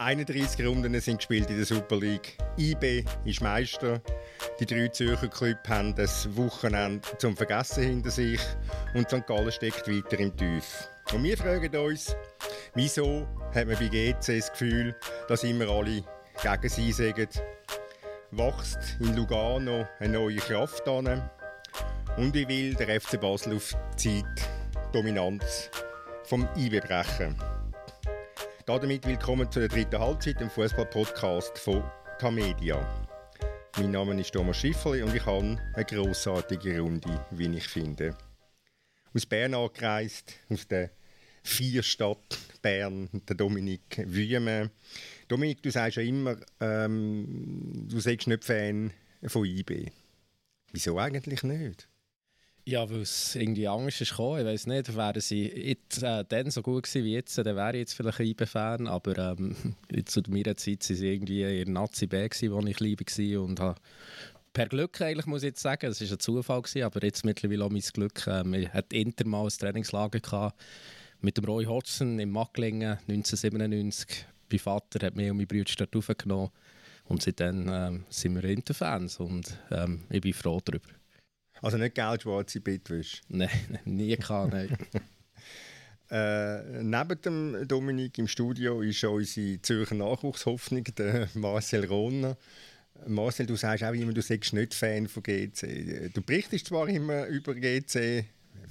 31 Runden sind gespielt in der Super League. IB ist Meister. Die drei Zürcher Clubs haben das Wochenende zum Vergessen hinter sich und St. Gallen steckt weiter im Tief. Und wir fragen uns, wieso hat man bei GC das Gefühl, dass immer alle gegen sie sagen, wächst in Lugano eine neue Kraft an und wie will der FC Basel auf die Zeit Dominanz vom IB brechen. Damit willkommen zu der dritten Halbzeit, dem Fußball-Podcast von Tamedia. Mein Name ist Thomas Schifferli und ich habe eine grossartige Runde, wie ich finde. Aus Bern angereist, aus der Vierstadt Bern, der Dominik Wüme. Dominik, du sagst ja immer, ähm, du seist nicht Fan von IB. Wieso eigentlich nicht? Ja, weil es irgendwie Angst ist gekommen. Ich weiß nicht, wären sie jetzt, äh, dann so gut gewesen wie jetzt, dann wäre ich jetzt vielleicht ein IB-Fan. Aber ähm, zu meiner Zeit waren sie irgendwie in Nazi B, wo ich liebe war und habe per Glück eigentlich, muss ich jetzt sagen, es war ein Zufall, gewesen, aber jetzt mittlerweile auch mein Glück. Ähm, ich hatte Inter mal ein Trainingslager gehabt, mit dem Roy Hodgson in Macklingen 1997. Mein Vater hat mich und meine Brüder dort aufgenommen und seitdem ähm, sind wir Inter-Fans und ähm, ich bin froh darüber. Also nicht gelb-schwarze Bettwäsche? Nein, nie gehabt, nein. äh, neben dem Dominik im Studio ist unsere Zürcher Nachwuchshoffnung, der Marcel Rohner. Marcel, du sagst auch immer, du seist nicht Fan von GC. Du berichtest zwar immer über GC,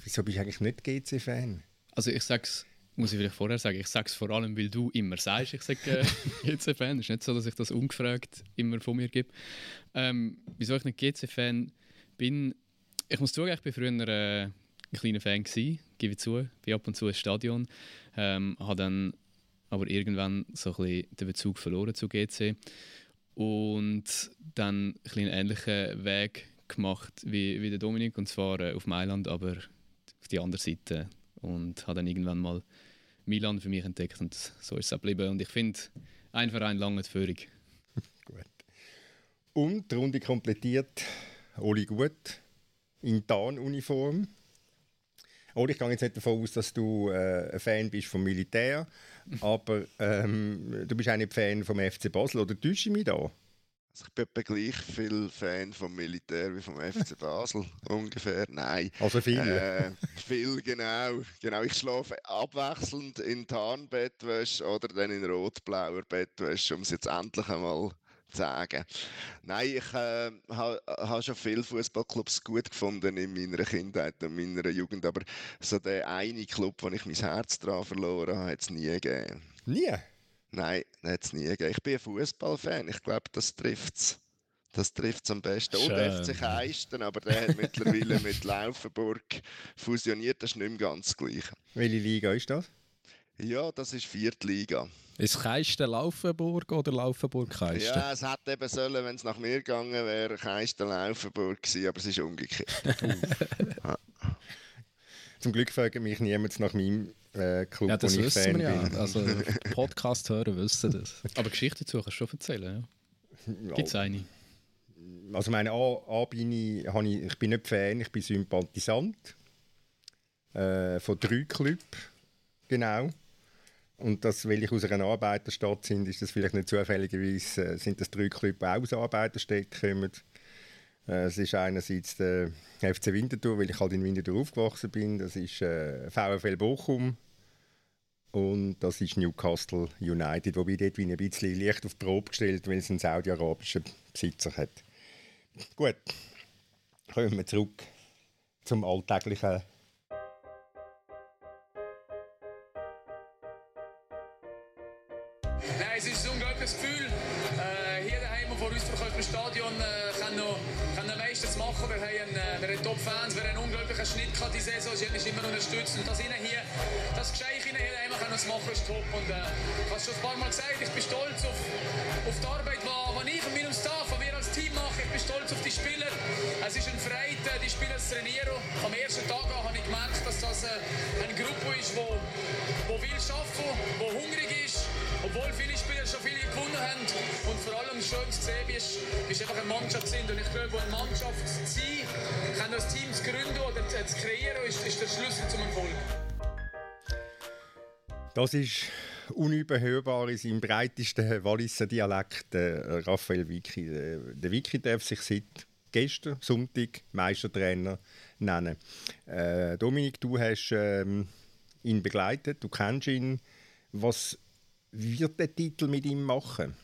wieso bist du eigentlich nicht GC-Fan? Also ich sag's, muss ich vielleicht vorher sagen, ich sage es vor allem, weil du immer sagst, ich sage äh, GC-Fan. Es ist nicht so, dass ich das ungefragt immer von mir gebe. Ähm, wieso ich nicht GC-Fan bin, ich muss zugeben, ich war früher äh, ein kleiner Fan, gewesen, gebe ich zu. Bin ab und zu ins Stadion. Ähm, habe dann aber irgendwann so ein bisschen den Bezug verloren zu GC. Und dann ein einen ähnlichen Weg gemacht wie, wie der Dominik, und zwar äh, auf Mailand, aber auf die andere Seite. Und habe dann irgendwann mal Milan für mich entdeckt und so ist es geblieben. Und ich finde, ein Verein lange Führung. Gut. Und die Runde komplettiert Oli Gut in Tarnuniform. Oder ich gehe jetzt nicht davon aus, dass du äh, ein Fan bist vom Militär, aber ähm, du bist auch nicht Fan vom FC Basel, oder täusche ich mich da? Also ich bin etwa gleich viel Fan vom Militär wie vom FC Basel, ungefähr. Nein. Also viel? Äh, viel, genau. genau. Ich schlafe abwechselnd in Tarnbettwäsche oder dann in rot-blauer Bettwäsche, um es jetzt endlich einmal sagen. Nein, ich äh, habe ha schon viele Fußballclubs gut gefunden in meiner Kindheit und meiner Jugend, aber so der eine Club, wo ich mein Herz daran verloren habe, hat es nie gegeben. Nie? Nein, hat es nie gegeben. Ich bin ein Fußballfan. Ich glaube, das trifft es. Das trifft es am besten. Schön. Und FC Keisten, aber der hat mittlerweile mit Laufenburg fusioniert. Das ist nicht mehr ganz das Gleiche. Welche Liga ist das? Ja, das ist vierte Liga. Ist Keisten Laufenburg oder Laufenburg Keisten? Ja, es hätte eben sollen, wenn es nach mir gegangen wäre, Keisten Laufenburg gewesen, aber es ist umgekehrt. Zum Glück fragt mich niemand nach meinem äh, Club, ja, das wo ich wissen Fan wir ja. bin. Also Podcast hören wissen das. Aber Geschichte dazu kannst du schon erzählen, ja? Gibt es eine? Also meine A, A bin ich, ich, ich bin nicht Fan, ich bin Sympathisant äh, von drei Clubs Genau. Und das, weil ich aus einer Arbeiterstadt bin, ist das vielleicht nicht zufälligerweise, äh, sind das drei Clubs, die auch aus Arbeiterstädten kommen. Äh, es ist einerseits der FC Winterthur, weil ich halt in Winterthur aufgewachsen bin. Das ist äh, VfL Bochum. Und das ist Newcastle United, wobei dort wie ein bisschen Licht auf die Probe gestellt, weil es einen saudi-arabischen Besitzer hat. Gut, kommen wir zurück zum alltäglichen Top-Fans, wir haben einen unglaublichen Schnitt gehabt die Saison. Sie haben uns immer unterstützt. Und das ihnen hier, das Geschenk ihnen hier daheim können machen, ist top. Und äh, ich habe schon ein paar Mal gesagt, ich bin stolz auf, auf die Arbeit, die ich und meinem Staff, wir als Team machen. Ich bin stolz auf die Spieler. Es ist ein Freude, die Spieler zu trainieren. Am ersten Tag habe ich gemerkt, dass das eine Gruppe ist, die, die will arbeiten, die hungrig ist. Obwohl viele Spieler schon viele gewonnen haben. Und vor allem schön zu sehen, wie es einfach eine Mannschaft sind. Und ich glaube, eine Mannschaft zu sein, das Team zu gründen oder zu kreieren, ist, ist der Schlüssel zum Erfolg. Das ist unüberhörbar in seinem breitesten Walliser Dialekt, äh, Raphael Vicky. Äh, der Vicky darf sich seit gestern, Sonntag, Meistertrainer nennen. Äh, Dominik, du hast ähm, ihn begleitet, du kennst ihn. Was wird der Titel mit ihm machen?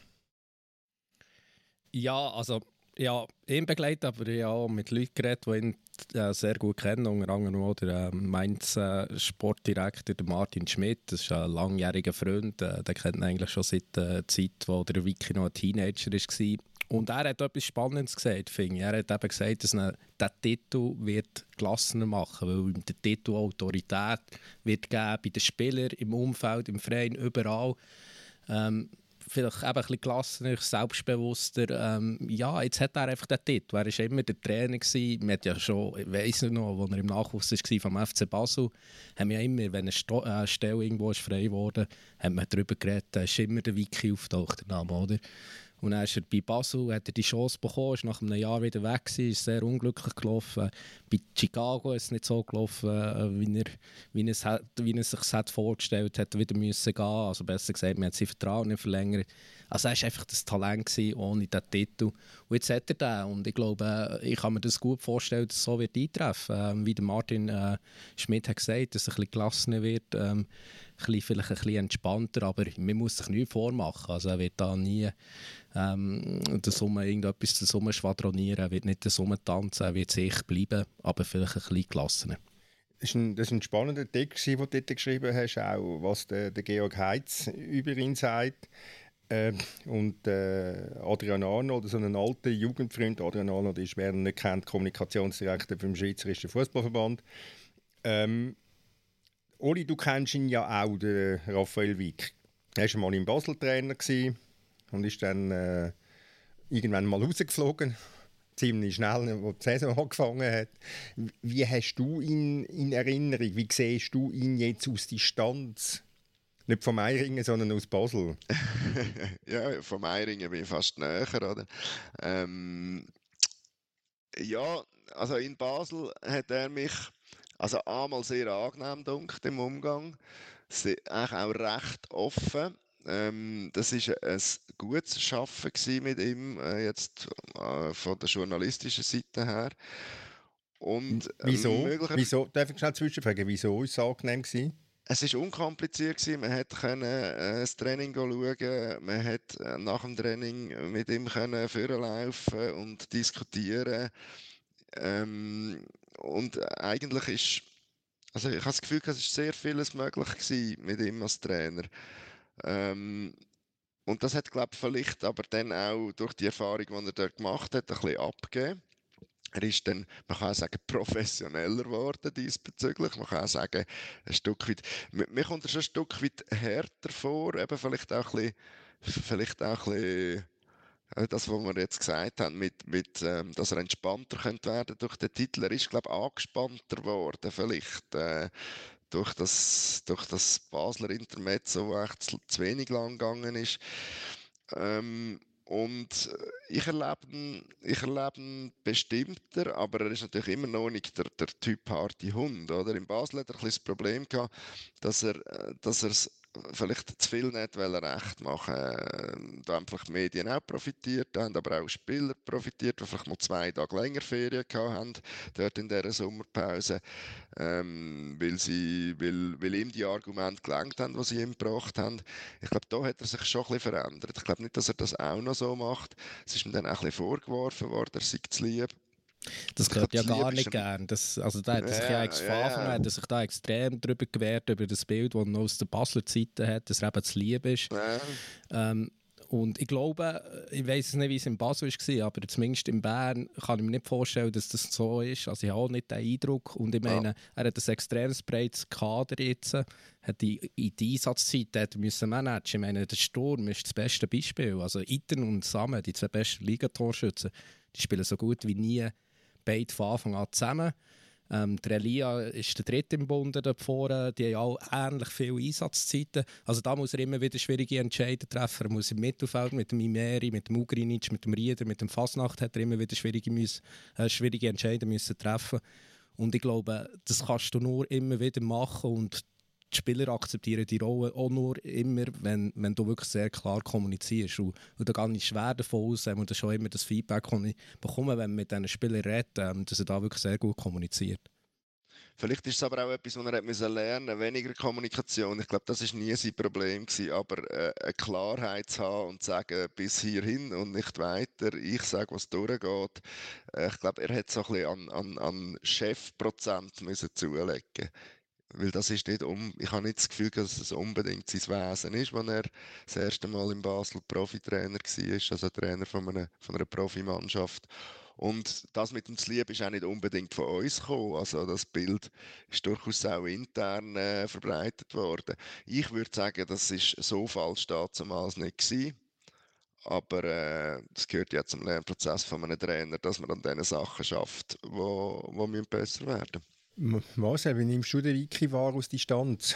Ja, also ja, ihn begleitet, aber ja auch mit Leuten geredet, die ihn äh, sehr gut kennen, unter anderem auch der äh, Mainz äh, der Martin Schmidt, das ist ein langjähriger Freund, äh, den kennt man eigentlich schon seit der Zeit, wo der Vicky noch ein Teenager war. Und er hat etwas Spannendes gesagt, finde ich. Er hat eben gesagt, dass er den Titel wird gelassener machen weil ihm der Titel Autorität wird geben bei den Spielern, im Umfeld, im Verein, überall. Ähm, vielleicht eben ein bisschen gelassener, selbstbewusster. Ähm, ja, jetzt hat er einfach den Titel. Er war immer der Trainer. Gewesen. Man hat ja schon, ich weiss noch, als er im Nachwuchs war vom FC Basel, haben wir ja immer, wenn eine Sto äh, Stelle irgendwo ist frei wurde, haben wir darüber geredet, da ist immer der Wiki auftaucht, der Name, oder? Und dann ist er bei Basel, hat er die Chance bekommen, ist nach einem Jahr wieder weg gewesen, ist sehr unglücklich gelaufen. Bei Chicago ist es nicht so gelaufen, äh, wie er, wie er, wie er sich das vorgestellt hat, wieder müssen gehen. Also besser gesagt, man hat sein Vertrauen nicht verlängert. Also er war einfach das Talent gewesen, ohne diesen Titel. Und jetzt hat er den. Und ich glaube, ich kann mir das gut vorstellen, dass es so wird eintreffen. Ähm, wie der Martin äh, Schmidt hat gesagt, dass es ein bisschen gelassener wird. Ähm, bisschen, vielleicht ein bisschen entspannter, aber man muss sich nichts vormachen. Also er wird da nie ähm, der Summe irgendetwas der Summe schwadronieren, er wird nicht der Summe tanzen, er wird sich bleiben, aber vielleicht ein bisschen gelassener. Das ist ein, das ein spannender Text, den du dort geschrieben hast, auch was der, der Georg Heitz über ihn sagt. Äh, und äh, Adrian Arnold, so ein alter Jugendfreund, Adrian Arnold ist, wer ihn nicht kennt, Kommunikationsdirektor beim Schweizerischen Fußballverband. Ähm, Oli, du kennst ihn ja auch, den Raphael Wick. Er war mal in Basel Trainer und ist dann äh, irgendwann mal rausgeflogen. Ziemlich schnell, als die Saison angefangen hat. Wie hast du ihn in Erinnerung? Wie siehst du ihn jetzt aus Distanz? Nicht vom Eiringen, sondern aus Basel. ja, vom Eiringen bin ich fast näher, oder? Ähm, ja, also in Basel hat er mich also einmal sehr angenehm dunkt im Umgang, sie, eigentlich auch recht offen. Ähm, das ist ein gutes Schaffen mit ihm äh, jetzt äh, von der journalistischen Seite her. Und, wieso? wieso? Darf ich schnell zwischenfragen, wieso war es angenehm gewesen? Es war unkompliziert. Gewesen. Man konnte äh, das Training schauen, man konnte äh, nach dem Training mit ihm können und diskutieren. Ähm, und eigentlich ist, also ich habe das Gefühl, es ist sehr vieles möglich gewesen mit ihm als Trainer. Ähm, und das hat, glaube ich, vielleicht aber dann auch durch die Erfahrung, die er dort gemacht hat, ein bisschen abgegeben. Er ist dann, man kann auch sagen, professioneller geworden diesbezüglich. Man kann auch sagen, ein Stück weit, mir kommt er schon ein Stück weit härter vor, eben vielleicht auch ein bisschen, vielleicht auch ein bisschen das, was wir jetzt gesagt haben, mit, mit, ähm, dass er entspannter könnte werden durch den Titel. Er ist, glaube ich, angespannter geworden, vielleicht. Äh, durch das, durch das Basler Intermezzo, das echt zu, wenig lang gegangen ist. Ähm, und ich erlebe, ihn, ich erlebe ihn bestimmter, aber er ist natürlich immer noch nicht der, der Typ harte Hund. Oder? In Basel hat er ein bisschen das Problem gehabt, dass er, äh, dass er vielleicht zu viel nicht recht machen ähm, Da haben vielleicht die Medien auch profitiert, haben aber auch Spieler profitiert, die vielleicht mal zwei Tage länger Ferien haben, dort in dieser Sommerpause, ähm, weil, sie, weil, weil ihm die Argumente gelangt haben, die sie ihm gebracht haben. Ich glaube, da hat er sich schon ein bisschen verändert. Ich glaube nicht, dass er das auch noch so macht. Es ist ihm dann auch ein bisschen vorgeworfen worden, er sei zu lieb. Das gehört ja gar nicht gern. Das, also da hat er sich ja, eigentlich Anfang an hat er sich da extrem darüber gewehrt, über das Bild, das er aus der Basler Zeiten hat, dass er eben zu lieb ist. Ja. Ähm, und ich glaube, ich weiß nicht, wie es in Basel war, aber zumindest in Bern kann ich mir nicht vorstellen, dass das so ist. Also ich habe auch nicht den Eindruck. Und ich meine, ja. er hat ein extrem breites Kader jetzt, hat die, in die Einsatzzeit müssen managen. Ich meine, der Sturm ist das beste Beispiel. Also Iten und Samen, die zwei besten Ligatorschützen, die spielen so gut wie nie beide von Anfang an zusammen. Ähm, der Elia ist der dritte im Bund dort vorne. Die haben auch ähnlich viele Einsatzzeiten. Also da muss er immer wieder schwierige Entscheidungen treffen. Er muss im Mittelfeld mit dem Imeri, mit dem Ugrinic, mit dem Rieder, mit dem Fasnacht hat er immer wieder schwierige, äh, schwierige Entscheidungen treffen. Und ich glaube, das kannst du nur immer wieder machen und die Spieler akzeptieren die Rolle auch nur immer, wenn, wenn du wirklich sehr klar kommunizierst. Und, und da gehe ich schwer davon aus, und das ist schon immer das Feedback, das ich bekomme, wenn man mit diesen Spielern redet, ähm, dass er da wirklich sehr gut kommuniziert. Vielleicht ist es aber auch etwas, was er hat müssen lernen weniger Kommunikation. Ich glaube, das ist nie sein Problem gewesen, aber äh, eine Klarheit zu haben und zu sagen, bis hierhin und nicht weiter, ich sage, was durchgeht. Äh, ich glaube, er hat so ein bisschen an, an, an Chefprozent müssen zulegen weil das ist nicht um, ich habe nicht das Gefühl, dass es unbedingt sein Wesen ist, wenn er das erste Mal in Basel Profitrainer war, also Trainer von einer, von einer Profimannschaft. Und das mit dem Lieb ist auch nicht unbedingt von uns gekommen. Also das Bild ist durchaus auch intern äh, verbreitet worden. Ich würde sagen, das ist so falsch damals nicht gewesen. Aber äh, das gehört ja zum Lernprozess von einem Trainer, dass man an diesen Sachen schafft, wo, wo besser werden Marcel, wie nimmst du den Wiki wahr aus Distanz?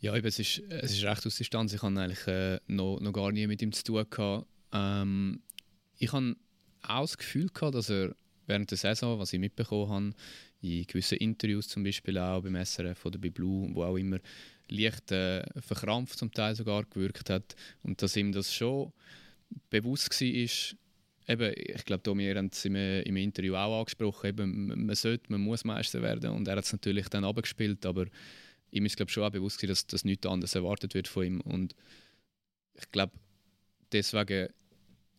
Ja, eben, es, ist, es ist recht aus Distanz. Ich habe eigentlich äh, noch, noch gar nie mit ihm zu tun gehabt. Ähm, ich habe auch das Gefühl gehabt, dass er während der Saison, was ich mitbekommen habe, in gewissen Interviews zum Beispiel auch beim SRF oder bei Blue, wo auch immer, leicht äh, verkrampft zum Teil sogar gewirkt hat und dass ihm das schon bewusst war, eben, ich glaube, Domi hat es im, im, Interview auch angesprochen, eben, man sollte, man muss Meister werden und er hat es natürlich dann abgespielt, aber ihm ist glaube schon auch bewusst dass, dass nichts anderes erwartet wird von ihm und ich glaube, deswegen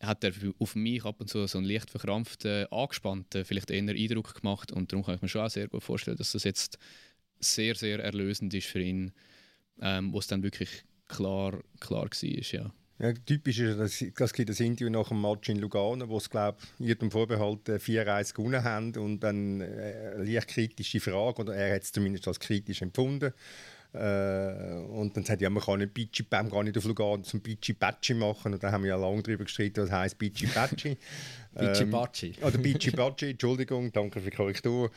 hat er auf mich ab und zu so einen leicht verkrampften, angespannten, vielleicht eher Eindruck gemacht. Und darum kann ich mir schon auch sehr gut vorstellen, dass das jetzt sehr, sehr erlösend ist für ihn, ähm, wo es dann wirklich klar, klar war. Ja. Ja, typisch ist, das gibt das Interview nach dem Match in Lugano, wo es, glaube ich, jedem Vorbehalt 4-1 äh, gewonnen haben und dann äh, leicht kritische Frage, oder er hat es zumindest als kritisch empfunden. Äh, und dann sagt ja, man kann nicht Bici Bam gar nicht auf Lugano zum Bici Baci machen. Und da haben wir ja lange darüber gestritten, was heißt Bici Baci. Bici Baci. Ähm, oder Bici Baci, Entschuldigung, danke für die Korrektur.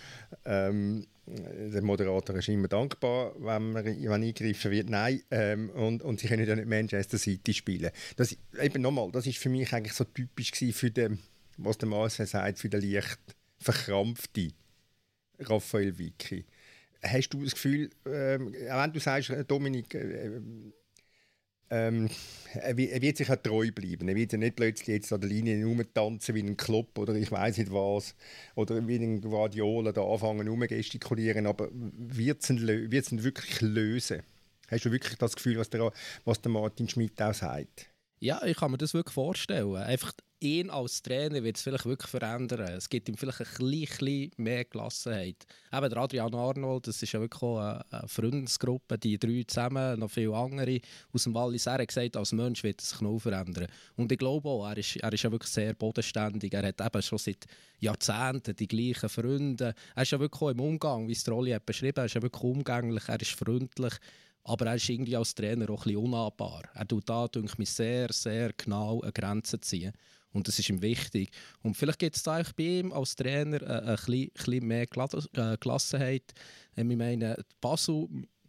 Ähm, der Moderator ist immer dankbar, wenn, man, wenn eingegriffen wird. Nein, ähm, und, und sie können ja nicht Manchester City spielen. Das, eben nochmal, das ist für mich eigentlich so typisch für den, was der Marcel sagt, für den leicht verkrampften Raphael Vicky hast du das Gefühl, ähm, auch wenn du sagst, äh, Dominik, äh, ähm, er, wird sich auch treu bleiben. Er wird ja nicht plötzlich jetzt an der Linie rumtanzen wie ein Club oder ich weiß nicht was. Oder wie ein Guardiola da anfangen rumgestikulieren. Aber wird es ihn, ihn wirklich lösen? Hast du wirklich das Gefühl, was der, was der Martin Schmidt auch sagt? Ja, ich kann mir das wirklich vorstellen. Einfach ihn als Trainer wird es vielleicht wirklich verändern. Es gibt ihm vielleicht ein bisschen mehr Gelassenheit. Eben der Adrian Arnold, das ist ja wirklich eine, eine Freundesgruppe, die drei zusammen, noch viele andere aus dem Wallis. Er hat gesagt, als Mensch wird es sich noch verändern. Und ich glaube auch, er ist, er ist ja wirklich sehr bodenständig. Er hat eben schon seit Jahrzehnten die gleichen Freunde. Er ist ja wirklich auch im Umgang, wie es Rolli hat beschrieben, er ist ja wirklich umgänglich, er ist freundlich. Aber er ist irgendwie als Trainer auch ein bisschen unnahbar. Er tut da, denke ich, sehr, sehr genau eine Grenze ziehen. Und das ist ihm wichtig. Und vielleicht gibt es da bei ihm als Trainer äh, ein, ein bisschen mehr äh, Gelassenheit. Ähm, ich meine, Basel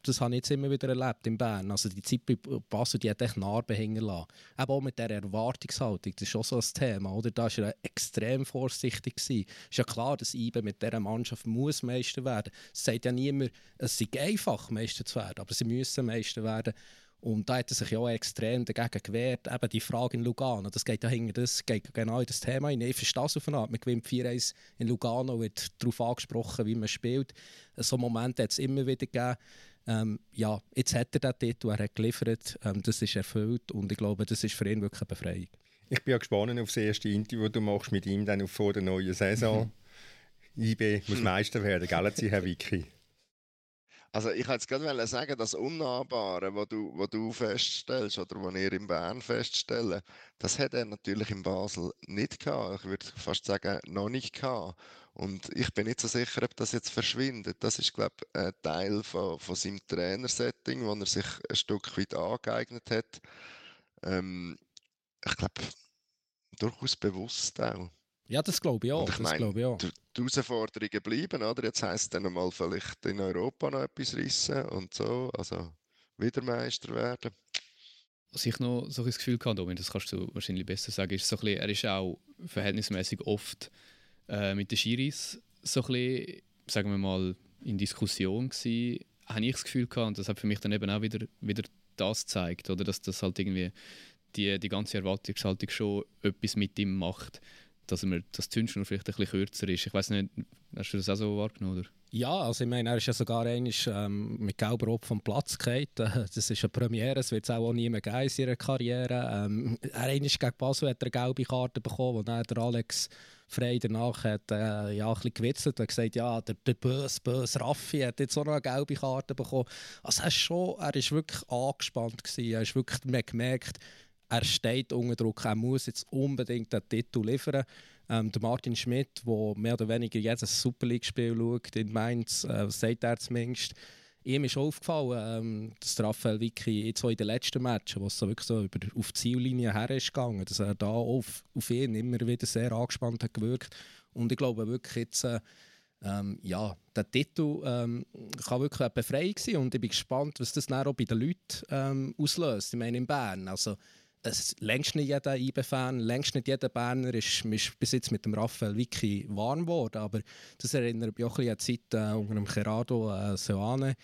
das habe ich jetzt immer wieder erlebt in Bern. Also die Zeit bei Basel, die hat echt Narben hängen lassen. Eben auch mit dieser Erwartungshaltung, das ist schon so ein Thema, oder? Da war er extrem vorsichtig. Es ist ja klar, dass IBE mit dieser Mannschaft muss Meister werden. Es sagt ja niemand, es sei einfach, Meister zu werden, aber sie müssen Meister werden. Und da hat er sich ja auch extrem dagegen gewehrt. Eben die Frage in Lugano, das geht ja hinter das, geht genau in das Thema hinein. Ich verstehe das auf eine Art. Man gewinnt 4-1 in Lugano, wird darauf angesprochen, wie man spielt. So Momente hat es immer wieder gegeben. Ähm, ja, jetzt hat er den Titel, er hat geliefert, ähm, das ist erfüllt und ich glaube, das ist für ihn wirklich eine Befreiung. Ich bin ja gespannt auf das erste Interview, das du machst mit ihm dann vor der neuen Saison. Mhm. IB muss. Meister werden, gell, Herr Vicky? Also ich wollte gerade sagen, das Unnahbare, was du, was du feststellst oder was ihr in Bern feststellen, das hat er natürlich in Basel nicht gehabt. Ich würde fast sagen, noch nicht gehabt. Und ich bin nicht so sicher, ob das jetzt verschwindet. Das ist, glaube ich, ein Teil von, von seinem Trainersetting, wo er sich ein Stück weit angeeignet hat. Ähm, ich glaube, durchaus bewusst auch. Ja, das glaube ich auch. ich meine, ich auch. Die, die Herausforderungen bleiben, oder? Jetzt heisst es dann mal vielleicht in Europa noch etwas rissen und so. Also wieder Meister werden. Was ich noch so ein Gefühl hatte, Domin, das kannst du wahrscheinlich besser sagen, ist so ein bisschen, er ist auch verhältnismäßig oft äh, mit den Schiris so ein bisschen, sagen wir mal, in Diskussion gewesen, habe ich das Gefühl gehabt, und das hat für mich dann eben auch wieder, wieder das gezeigt, oder dass das halt irgendwie die, die ganze Erwartungshaltung schon etwas mit ihm macht, dass er das Zündschnur vielleicht ein bisschen kürzer ist. Ich weiß nicht, hast du das auch so wahrgenommen? Oder? Ja, also ich meine, er ist ja sogar einmal ähm, mit gelber Rot vom Platz gefallen. Das ist eine Premiere, das wird es auch nie mehr geben in seiner Karriere. Ähm, er einmal gegen Basel hat er eine gelbe Karte bekommen, wo dann der Alex Frey danach hat, äh, ja, ein bisschen gewitzelt und gesagt, ja, der, der böse, böse Raffi hat jetzt auch noch eine gelbe Karte bekommen. Also er ist schon, er ist wirklich angespannt gewesen. Er ist wirklich, man gemerkt, er steht unter Druck, er muss jetzt unbedingt den Titel liefern. Ähm, der Martin Schmidt, der mehr oder weniger jedes Super League-Spiel schaut in Mainz, äh, sagt er zumindest, ihm ist aufgefallen, ähm, dass Raphael Vicky jetzt auch in den letzten Matchen, wo es so wirklich so über, auf die Ziellinie her ist gegangen, dass er da auf, auf ihn immer wieder sehr angespannt hat gewirkt. Und ich glaube wirklich jetzt, äh, ähm, ja, der Titel ähm, kann wirklich eine Befreiung sein und ich bin gespannt, was das dann auch bei den Leuten ähm, auslöst. Ich meine in Bern, also es längst nicht jeder IB-Fan, längst nicht jeder Berner ist, ist bis jetzt mit dem Raphael Vicky warm geworden. Aber das erinnert mich auch ein bisschen an die Zeit äh, unter dem Gerardo äh, Seoane.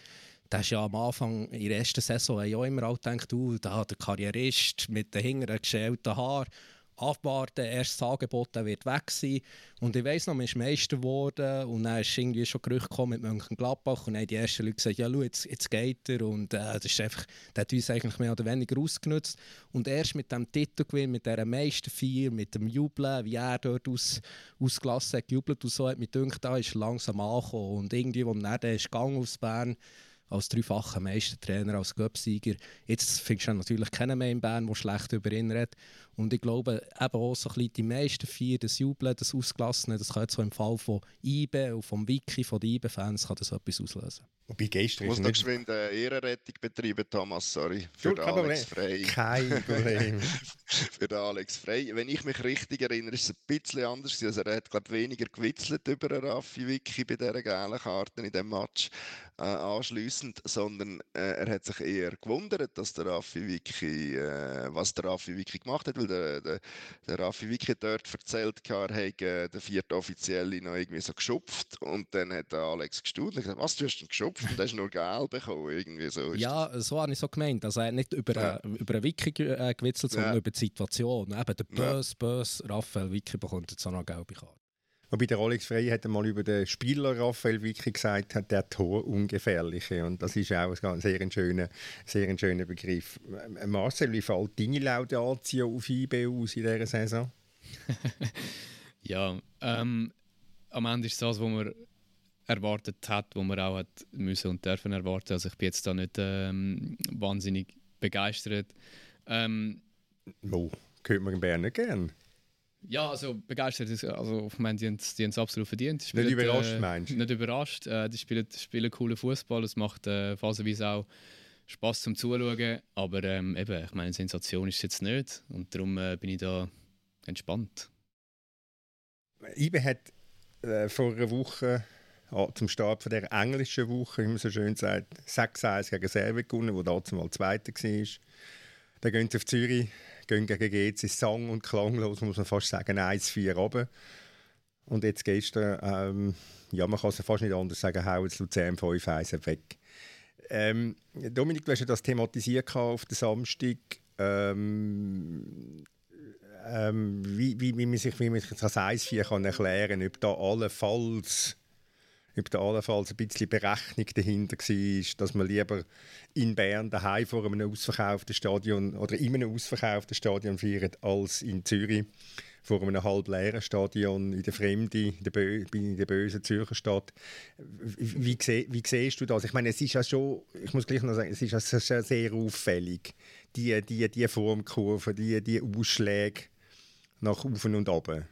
Der ist ja am Anfang in der ersten Saison ja immer auch gedacht, uh, da der Karrierist mit den hinteren geschälten Haaren abwarten, erst das Angebot wird weg sein. Und ich weiss noch, man ist Meister geworden und dann ist irgendwie schon Gerücht gekommen mit Mönchengladbach und dann haben die ersten Leute gesagt, ja schau, jetzt, jetzt geht er und äh, das ist einfach, der hat uns eigentlich mehr oder weniger ausgenutzt. Und erst mit dem Titelgewinn, mit dieser Meisterfeier, mit dem Jubeln, wie er dort aus, ausgelassen hat, gejubelt und so, hat mich gedacht, da ist langsam angekommen und irgendwie, als er dann ist gegangen aus Bern, als dreifacher Meistertrainer, als Göpsieger. Jetzt findest du natürlich keinen mehr in Bern, der schlecht über ihn redet. Und ich glaube, eben auch so ein bisschen die meisten vier, das Jubeln, das Ausgelassene, das kann jetzt so im Fall von IBE und vom Wiki, von den IBE-Fans, kann das etwas auslösen. Wobei gestern ich muss noch geschwind eine Ehrenrettung betreiben, Thomas, sorry. Für den Alex Frey. Kein Problem. für den Alex Frey. Wenn ich mich richtig erinnere, ist es ein bisschen anders. Also er hat, glaube weniger gewitzelt über einen Raffi Wiki bei dieser gelben Karte in diesem Match äh, anschliessend, sondern äh, er hat sich eher gewundert, dass der Raffi Wiki, äh, was der Raffi Wiki gemacht hat, weil der, der, der Raffi Wiki dort erzählt, er hätte den vierten Offiziellen noch irgendwie so geschupft und dann hat der Alex gestaunt und gesagt, was, du hast ihn geschupft? und hast nur Geld bekommen, irgendwie so. Ja, so habe ich so gemeint. Also er hat nicht über, ja. einen, über einen Wiki äh, gewitzelt, sondern ja. über die Situation. Eben der böse, ja. böse Raphael Wiki bekommt jetzt auch noch eine gelbe Karte. Wobei der Alex Frey hat einmal über den Spieler Raphael Wiki gesagt, hat der Tor ungefährliche und das ist auch ein sehr schöner, sehr schöner Begriff. Marcel, wie fällt deine Laudatio auf IB aus in dieser Saison? ja, ähm, am Ende ist das, was wir erwartet hat, wo man auch hat müssen und dürfen erwarten. Also ich bin jetzt da nicht ähm, wahnsinnig begeistert. Ähm, Mo, könnte man in Bern nicht gern. Ja, also begeistert ist, also ich meine, die haben es absolut verdient. Spielen, nicht überrascht, äh, meinst du? Nicht überrascht. Äh, die spielen, spielen coolen Fußball. Es macht äh, phasenweise auch Spaß zum Zuschauen. Aber ähm, eben, ich meine, Sensation ist es jetzt nicht. Und darum äh, bin ich da entspannt. Ibe hat äh, vor einer Woche zum Start von der englischen Woche, wie man so schön sagt, 6-1 gegen Serbien gewonnen, wo damals mal Zweiter war. Dann gehen sie auf Zürich, gehen gegen GC sang- und klanglos, muss man fast sagen, 1-4 runter. Und jetzt gestern, ähm, ja, man kann es fast nicht anders sagen, hauen jetzt Luzern 5-1 weg. Ähm, Dominik, du hast ja das thematisiert auf den Samstag. Ähm, ähm, wie, wie, wie man sich, wie man sich das 1-4 erklären kann, ob da allenfalls ob da allenfalls ein bisschen Berechnung dahinter war, dass man lieber in Bern daheim vor einem ausverkauften Stadion oder in einem ausverkauften Stadion feiert, als in Zürich vor einem halb leeren Stadion in der Fremde, in der, Bö in der bösen Zürcher Stadt. Wie, wie, siehst du das? Ich meine, es ist ja schon, ich muss gleich noch sagen, es ist ja sehr auffällig, die, die, die Formkurve, die, die Ausschläge nach oben und unten.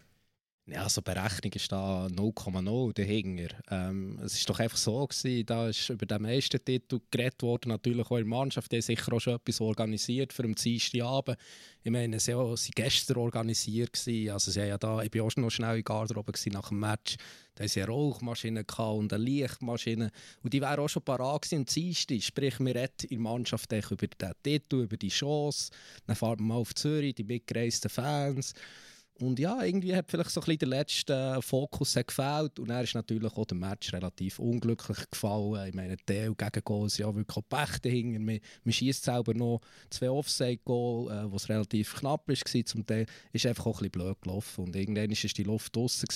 Ja, Berechnung ist da 0,0 dahinter. Ähm, es ist doch einfach so gewesen, da ist über den meisten Titel geredet worden, natürlich auch in der Mannschaft, die sicher auch schon etwas organisiert für den Dienstagabend. Ich meine, sie waren gestern organisiert gewesen, also sie ja da, ich war auch noch schnell in Garderobe nach dem Match, da hatten sie eine Rauchmaschine und eine Lichtmaschine. Und die wären auch schon parat gewesen am Dienstag, sprich, wir reden in der Mannschaft über den Titel, über die Chance, dann fahren wir mal auf Zürich, die mitgereisten Fans Und ja, irgendwie hat vielleicht so ein bisschen der letzte Fokus gefällt. Und er ist natürlich auch der Match relativ unglücklich gefallen. Ich meine, Teil gegen ist ja wirklich Pech dahinter. Man, man schießt selber noch zwei Offside-Goal, äh, was relativ knapp war. Zum Teil ist einfach auch ein bisschen blöd gelaufen. Und irgendwann war die Luft draußen.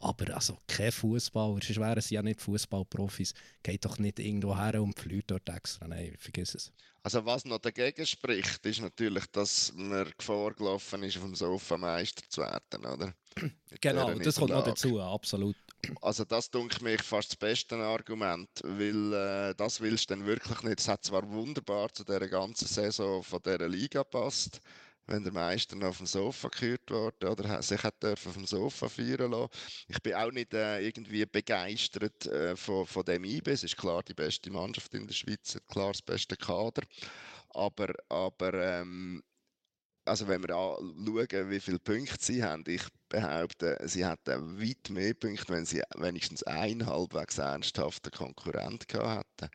Aber also kein Fußballer, sonst wären sie ja nicht Fußballprofis, geht doch nicht irgendwo her und fliegt dort extra. Nein, vergiss es. Also was noch dagegen spricht, ist natürlich, dass man Gefahr gelaufen ist, auf dem Sofa Meister zu werden, oder? genau, das kommt noch dazu, absolut. Also das denke mich fast das beste Argument, weil äh, das willst du dann wirklich nicht. Es hat zwar wunderbar zu der ganzen Saison von dieser Liga passt, wenn der Meister noch auf dem Sofa gehört wurde oder sich hat dürfen dem Sofa feiern lassen. Ich bin auch nicht äh, irgendwie begeistert äh, von, von dem IB. Es ist klar die beste Mannschaft in der Schweiz, klar das beste Kader. Aber, aber ähm, also wenn wir schauen, wie viele Punkte sie haben, ich behaupte, sie hätten weit mehr Punkte, wenn sie wenigstens einen halbwegs ernsthaften Konkurrent gehabt hätten.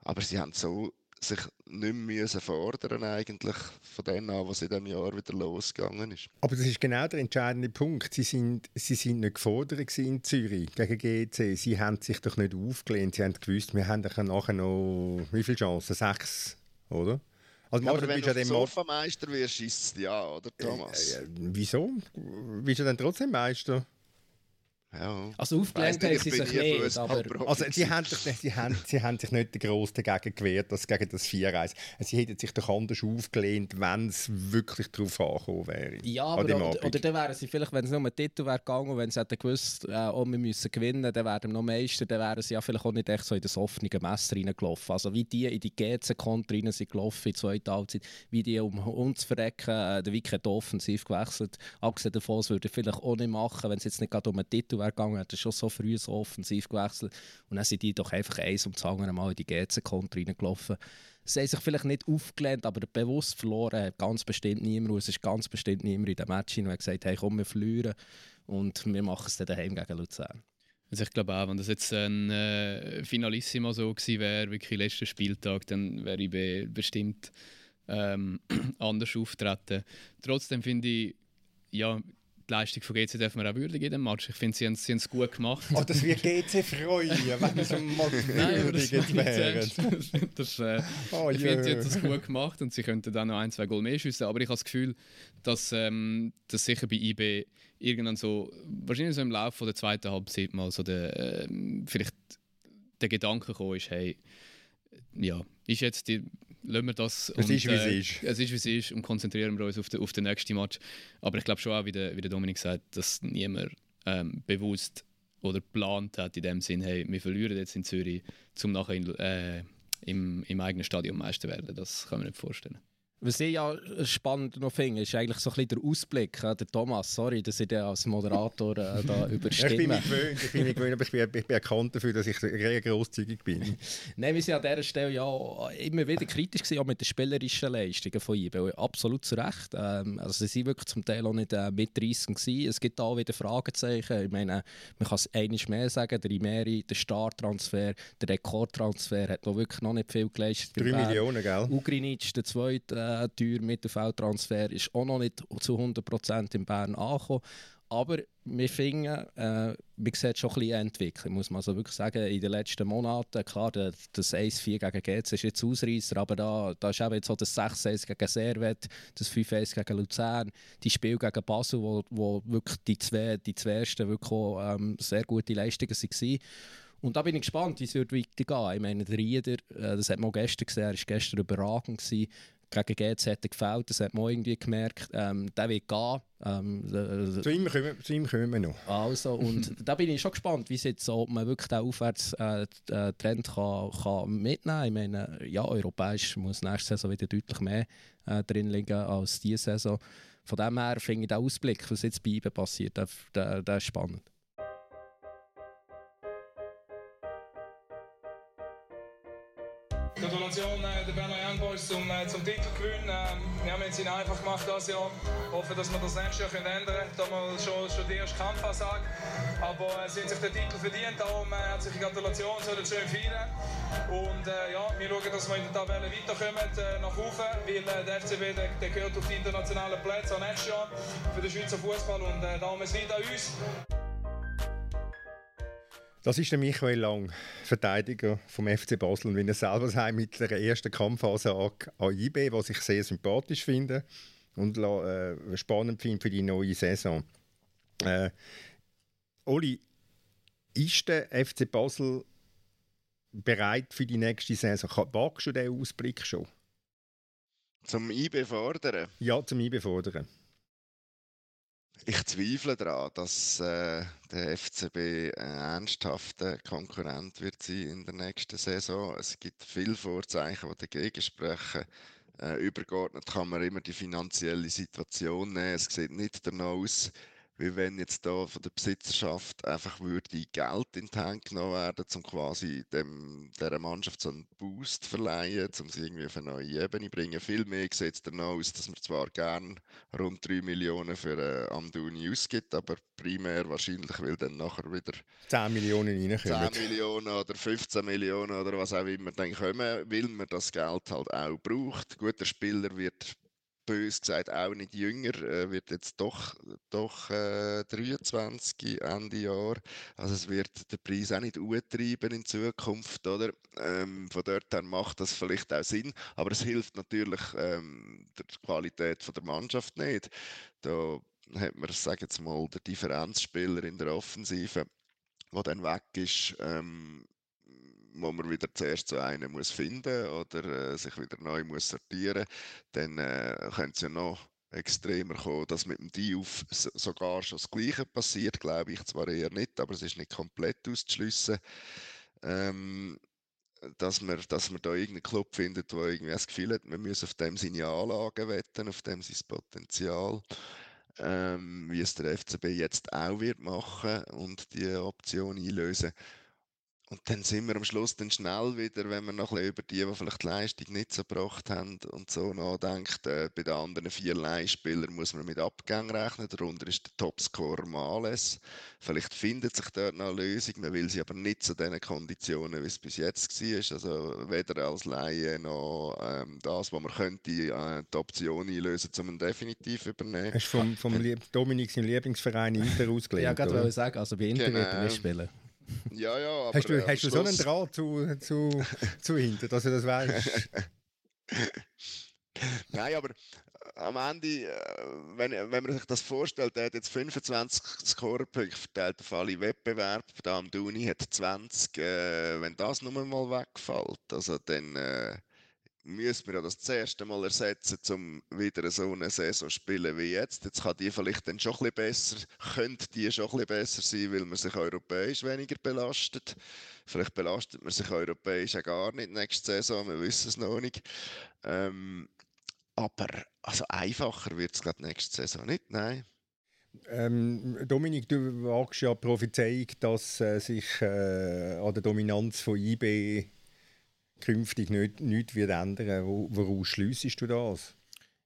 Aber sie haben so sich nicht mehr fordern eigentlich von dem an, was in diesem Jahr wieder losgegangen ist. Aber das ist genau der entscheidende Punkt. Sie sind, sie sind nicht gefordert in Zürich gegen GC. Sie haben sich doch nicht aufgelehnt. Sie haben gewusst, wir haben nachher noch wie viele Chancen? Sechs, oder? Also, ja, aber wenn du ja Sofameister wirst, ist es ja, oder Thomas? Äh, äh, wieso? Bist du dann trotzdem Meister? Ja. Also aufgelehnt haben sie sich nicht, aber... Also sie haben, sich, sie, haben, sie haben sich nicht gross dagegen gewehrt, dass, gegen das 4-1. Sie hätten sich doch anders aufgelehnt, wenn es wirklich darauf angekommen wäre. Ja, aber oder, oder, dann wären sie vielleicht, wenn es nur um einen Titel wäre gegangen und wenn sie hätten gewusst, äh, oh, wir müssen gewinnen, dann wären wir noch Meister, dann wären sie ja vielleicht auch nicht echt so in das offene Messer reingelaufen. Also wie die in die GC-Konter rein sind gelaufen in der zweiten Halbzeit, wie die um uns zu verrecken, äh, der hat offensiv gewechselt. Abgesehen davon, das würde vielleicht auch nicht machen, wenn es jetzt nicht gerade um einen Titel wäre gegangen, hat er schon so früh so offensiv gewechselt. Und dann sind die doch einfach eins um das andere Mal in die GC-Konter reingelaufen. Sie haben sich vielleicht nicht aufgelehnt, aber bewusst verloren ganz bestimmt niemand. Und es ist ganz bestimmt niemand in dem Match, der gesagt hat, hey, komm, wir verlieren und wir machen es dann daheim gegen Luzern. Also ich glaube auch, wenn das jetzt ein äh, Finalissimo so gewesen wäre, wirklich letzter Spieltag, dann wäre ich be bestimmt ähm, anders auftreten. Trotzdem finde ich, ja, die Leistung von GC dürfen wir auch würdigen in dem Match. Ich finde, sie haben, es gut gemacht. Oh, das wird GC freuen, wenn sie mal würdigen wären. das, äh, oh, ich finde, sie haben es gut gemacht und sie könnten dann noch ein, zwei Goal mehr schiessen. Aber ich habe das Gefühl, dass, ähm, dass sicher bei IB irgendwann so, wahrscheinlich so im Laufe der zweiten Halbzeit mal so der, äh, vielleicht der Gedanke gekommen ist, hey, ja, ist jetzt die lassen wir das. Es ist, wie es äh, ist. Es ist, wie es ist und konzentrieren wir uns auf den, auf den nächsten Match. Aber ich glaube schon auch, wie der, wie der Dominik sagt, dass niemand ähm, bewusst oder geplant hat in dem Sinn, hey, wir verlieren jetzt in Zürich, um nachher in, äh, im, im eigenen Stadion Meister werden. Das kann man nicht vorstellen. Was ich ja spannend noch finde, ist eigentlich so ein bisschen der Ausblick. Der Thomas, sorry, dass ich den als Moderator äh, da überstimme. ich bin mich gewöhnt, ich bin, mich gewöhnt aber ich bin, ich bin erkannt dafür, dass ich sehr grosszügig bin. Nein, wir sind an dieser Stelle ja immer wieder kritisch gewesen, auch mit den spielerischen Leistungen von ihm. Absolut zu Recht. Ähm, also sie sind wirklich zum Teil auch nicht äh, mitreißend gewesen. Es gibt auch wieder Fragezeichen. Ich meine, man kann es einiges mehr sagen. Der Imeri, der Starttransfer, der Rekordtransfer hat noch wirklich noch nicht viel geleistet. 3 Millionen, gell? Ugrinic, der zweite äh, teuer Mittelfeldtransfer ist auch noch nicht zu 100% in Bern angekommen. Aber wir finden, äh, man sieht schon ein bisschen Entwicklung, muss man also wirklich sagen. In den letzten Monaten, klar, das 1-4 gegen GC ist jetzt Ausreißer, aber da, da ist eben jetzt so das 6-1 gegen Servet, das 5-1 gegen Luzern, die Spiele gegen Basel, wo, wo wirklich die zwei, die zwei ersten wirklich auch, ähm, sehr gute Leistungen waren. Und da bin ich gespannt, wie es weitergehen wird. Ich meine, der Rieder, äh, das hat man gestern gesehen, er war gestern überragend. Gewesen gegen GZ hat er gefällt, das hat man irgendwie gemerkt. Ähm, der wird gehen. Ähm, äh, zu, ihm kommen, zu ihm kommen wir noch. Also, und da bin ich schon gespannt, wie jetzt so, ob man wirklich den Aufwärtstrend äh, äh kann, kann mitnehmen kann. Ich meine, ja, europäisch muss nächste Saison wieder deutlich mehr äh, drin liegen als diese Saison. Von dem her finde ich den Ausblick, was jetzt bei ihm passiert, der, der, der ist spannend. Gratulation Boys zum, äh, zum Titelgewinn. Ähm, wir haben es ihnen einfach gemacht das Jahr. Hoffe, dass wir das nächste Jahr können ändern können. Da wir schon, schon die erste Kampfansage. Aber äh, sie haben sich den Titel verdient. Darum äh, herzliche Gratulation, sollen schön feiern. Und äh, ja, wir schauen, dass wir in der Tabelle weiterkommen äh, nach oben, weil äh, der FCB der, der gehört auf die internationalen Plätze nächstes Jahr für den Schweizer Fußball und äh, darum es liegt an uns. Das ist der Michael Lang, Verteidiger vom FC Basel. Und wenn er selber sagt, mit der ersten Kampfphase an IB, was ich sehr sympathisch finde und äh, spannend finde für die neue Saison. Äh, Oli, ist der FC Basel bereit für die nächste Saison? Wagst du diesen Ausblick schon? Zum IB fordern? Ja, zum IB fordern. Ich zweifle daran, dass äh, der FCB ein ernsthafter Konkurrent wird sein in der nächsten Saison. Es gibt viele Vorzeichen, die dagegen sprechen. Äh, übergeordnet kann man immer die finanzielle Situation nehmen. Es sieht nicht danach aus, wie wenn jetzt da von der Besitzerschaft einfach würde Geld in die Hand genommen werden, um quasi dem, dieser Mannschaft so einen Boost verleihen, um sie irgendwie auf eine neue Ebene zu bringen. Viel mehr sieht es danach aus, dass man zwar gern rund 3 Millionen für äh, Amduni ausgibt, aber primär wahrscheinlich will dann nachher wieder 10 Millionen reinkommen. 10 Millionen oder 15 Millionen oder was auch immer dann kommen, weil man das Geld halt auch braucht. Guter Spieler wird bös gesagt auch nicht jünger, äh, wird jetzt doch, doch äh, 23 Ende Jahr. Also es wird der Preis auch nicht treiben in Zukunft, oder? Ähm, von dort her macht das vielleicht auch Sinn, aber es hilft natürlich ähm, der Qualität von der Mannschaft nicht. Da hat man, sagen jetzt mal, der Differenzspieler in der Offensive, der dann weg ist, ähm, wo man wieder zuerst so einen muss finden oder äh, sich wieder neu muss sortieren, dann äh, könnte es ja noch extremer kommen, dass mit dem Diouf sogar schon das Gleiche passiert, glaube ich zwar eher nicht, aber es ist nicht komplett auszuschliessen. Ähm, dass man, dass man da irgendeinen Club findet, der irgendwie das Gefühl hat, man muss auf dem seine Anlagen wetten, auf dem sein Potenzial, ähm, wie es der FCB jetzt auch wird machen und die Option einlösen. Und dann sind wir am Schluss dann schnell wieder, wenn man noch ein bisschen über die, die vielleicht die Leistung nicht so gebracht haben und so nachdenkt. Äh, bei den anderen vier Leihspielern muss man mit Abgängen rechnen. Darunter ist der Topscorer Males. Vielleicht findet sich dort noch eine Lösung. Man will sie aber nicht zu den Konditionen, wie es bis jetzt war. Also weder als Laie noch ähm, das, was man könnte, äh, die Option einlösen, um ihn definitiv übernehmen. Hast du vom, vom Lieb Dominik seinen Lieblingsverein Inter ausgelegt? ja, gerade wollte ich sagen, also bei Inter genau. wird er nicht spielen. Ja, ja, aber Hast du, hast du so einen Draht zu, zu, zu hinten, dass du das weißt? Nein, aber am Ende, äh, wenn, wenn man sich das vorstellt, er hat jetzt 25 Scorerpunkte verteilt auf alle Wettbewerbe, der Amduni hat 20, äh, wenn das nur mal wegfällt, also dann äh, müssen wir ja das, erste Mal ersetzen, um wieder so eine Saison zu spielen wie jetzt. Jetzt kann die vielleicht dann schon ein bisschen besser, könnte die schon ein besser sein, weil man sich europäisch weniger belastet. Vielleicht belastet man sich europäisch auch gar nicht nächste Saison, wir wissen es noch nicht. Ähm, aber also einfacher wird es gerade nächste Saison nicht, nein. Ähm, Dominik, du wagst ja Prophezeiung, dass äh, sich äh, an der Dominanz von IB künftig nicht, nichts wird ändern. Woraus schliessest du das?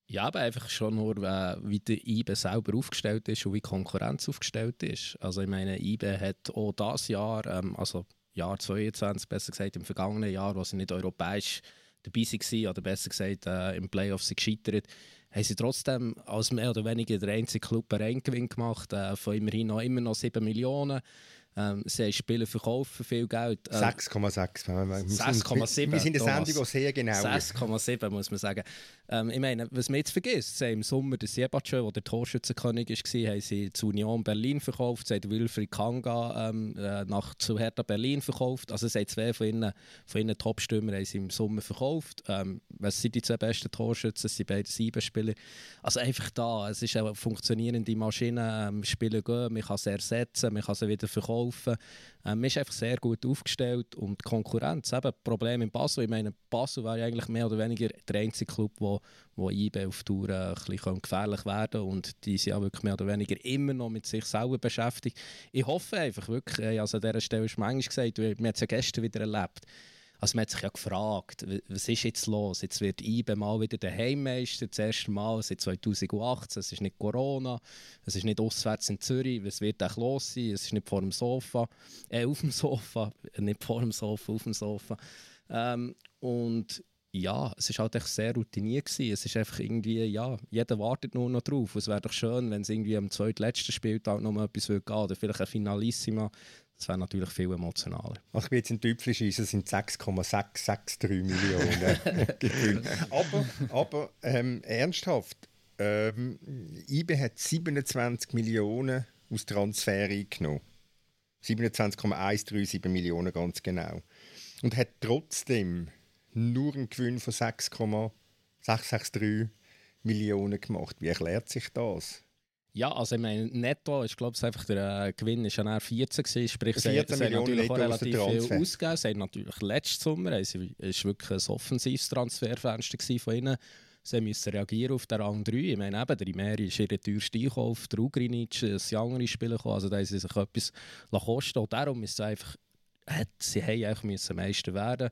Ja, aber einfach schon nur, wie der IBE selber aufgestellt ist und wie die Konkurrenz aufgestellt ist. Also ich meine, IBE hat auch das Jahr, ähm, also Jahr 2022, besser gesagt im vergangenen Jahr, wo sie nicht europäisch dabei waren, oder besser gesagt äh, im Playoff sind gescheitert, haben sie trotzdem als mehr oder weniger der einzige Club einen Reingewinn gemacht, äh, von immerhin noch, immer noch 7 Millionen. Ähm, sie haben Spiele verkauft für viel Geld. Ähm, 6,6. 6,7. Wir sind in der Sendung auch sehr genau. 6,7 muss man sagen. Ähm, ich meine, was man jetzt vergisst, sie haben im Sommer den Siebatschö, der der Torschützenkönig war, haben sie zu Union Berlin verkauft, sie haben Wilfried Kanga ähm, äh, nach, zu Hertha Berlin verkauft. Also sie haben zwei von ihren, von haben sie im Sommer verkauft. Ähm, was sind die zwei besten Torschützen? Das sind beide sieben Spieler. Also einfach da, es ist eine funktionierende Maschine, ähm, Spiele gehen, man kann sie ersetzen, man kann sie wieder verkaufen. Ähm, man ist einfach sehr gut aufgestellt und die Konkurrenz, eben Problem in Basel, ich meine, Basel ja eigentlich mehr oder weniger der einzige Club, wo, wo IB auf Tour äh, ein bisschen gefährlich werden kann und die sind ja wirklich mehr oder weniger immer noch mit sich selber beschäftigt. Ich hoffe einfach wirklich, also an dieser Stelle ist manchmal gesagt, wir haben es ja gestern wieder erlebt, Also man hat sich ja gefragt, was ist jetzt los? Jetzt wird IBE mal wieder der Heimmeister, das erste Mal seit 2018. Es ist nicht Corona, es ist nicht auswärts in Zürich. Was wird eigentlich los sein? Es ist nicht vor dem Sofa, äh, auf dem Sofa, nicht vor dem Sofa, auf dem Sofa. Ähm, und ja, es war halt echt sehr routiniert. Es ist einfach irgendwie, ja, jeder wartet nur noch drauf. Es wäre doch schön, wenn es irgendwie am zweitletzten Spieltag noch mal etwas würde gehen oder vielleicht ein Finalissima. Das wäre natürlich viel emotionaler. Ach, ich bin jetzt in Tüpfel schießen, sind 6,663 Millionen. aber aber ähm, ernsthaft, ähm, IBE hat 27 Millionen aus Transfer eingenommen. 27,137 Millionen ganz genau. Und hat trotzdem nur einen Gewinn von 6,663 Millionen gemacht. Wie erklärt sich das? Ja, also ich meine, netto ist glaube ich einfach der äh, Gewinn ist ja 14 gewesen, sprich 14 sie, sie natürlich auch relativ viel ausgegeben. Sie haben natürlich letzten Sommer, es war wirklich ein offensives Transferfenster von ihnen. Sie müssen reagieren auf den Rang 3. Ich meine, eben, der Imeri ist ihr teuerster Einkauf, der Ugrinic, ein andere Spieler gekommen, also da haben sie sich etwas kosten Und darum ist es einfach, sie haben eigentlich müssen Meister werden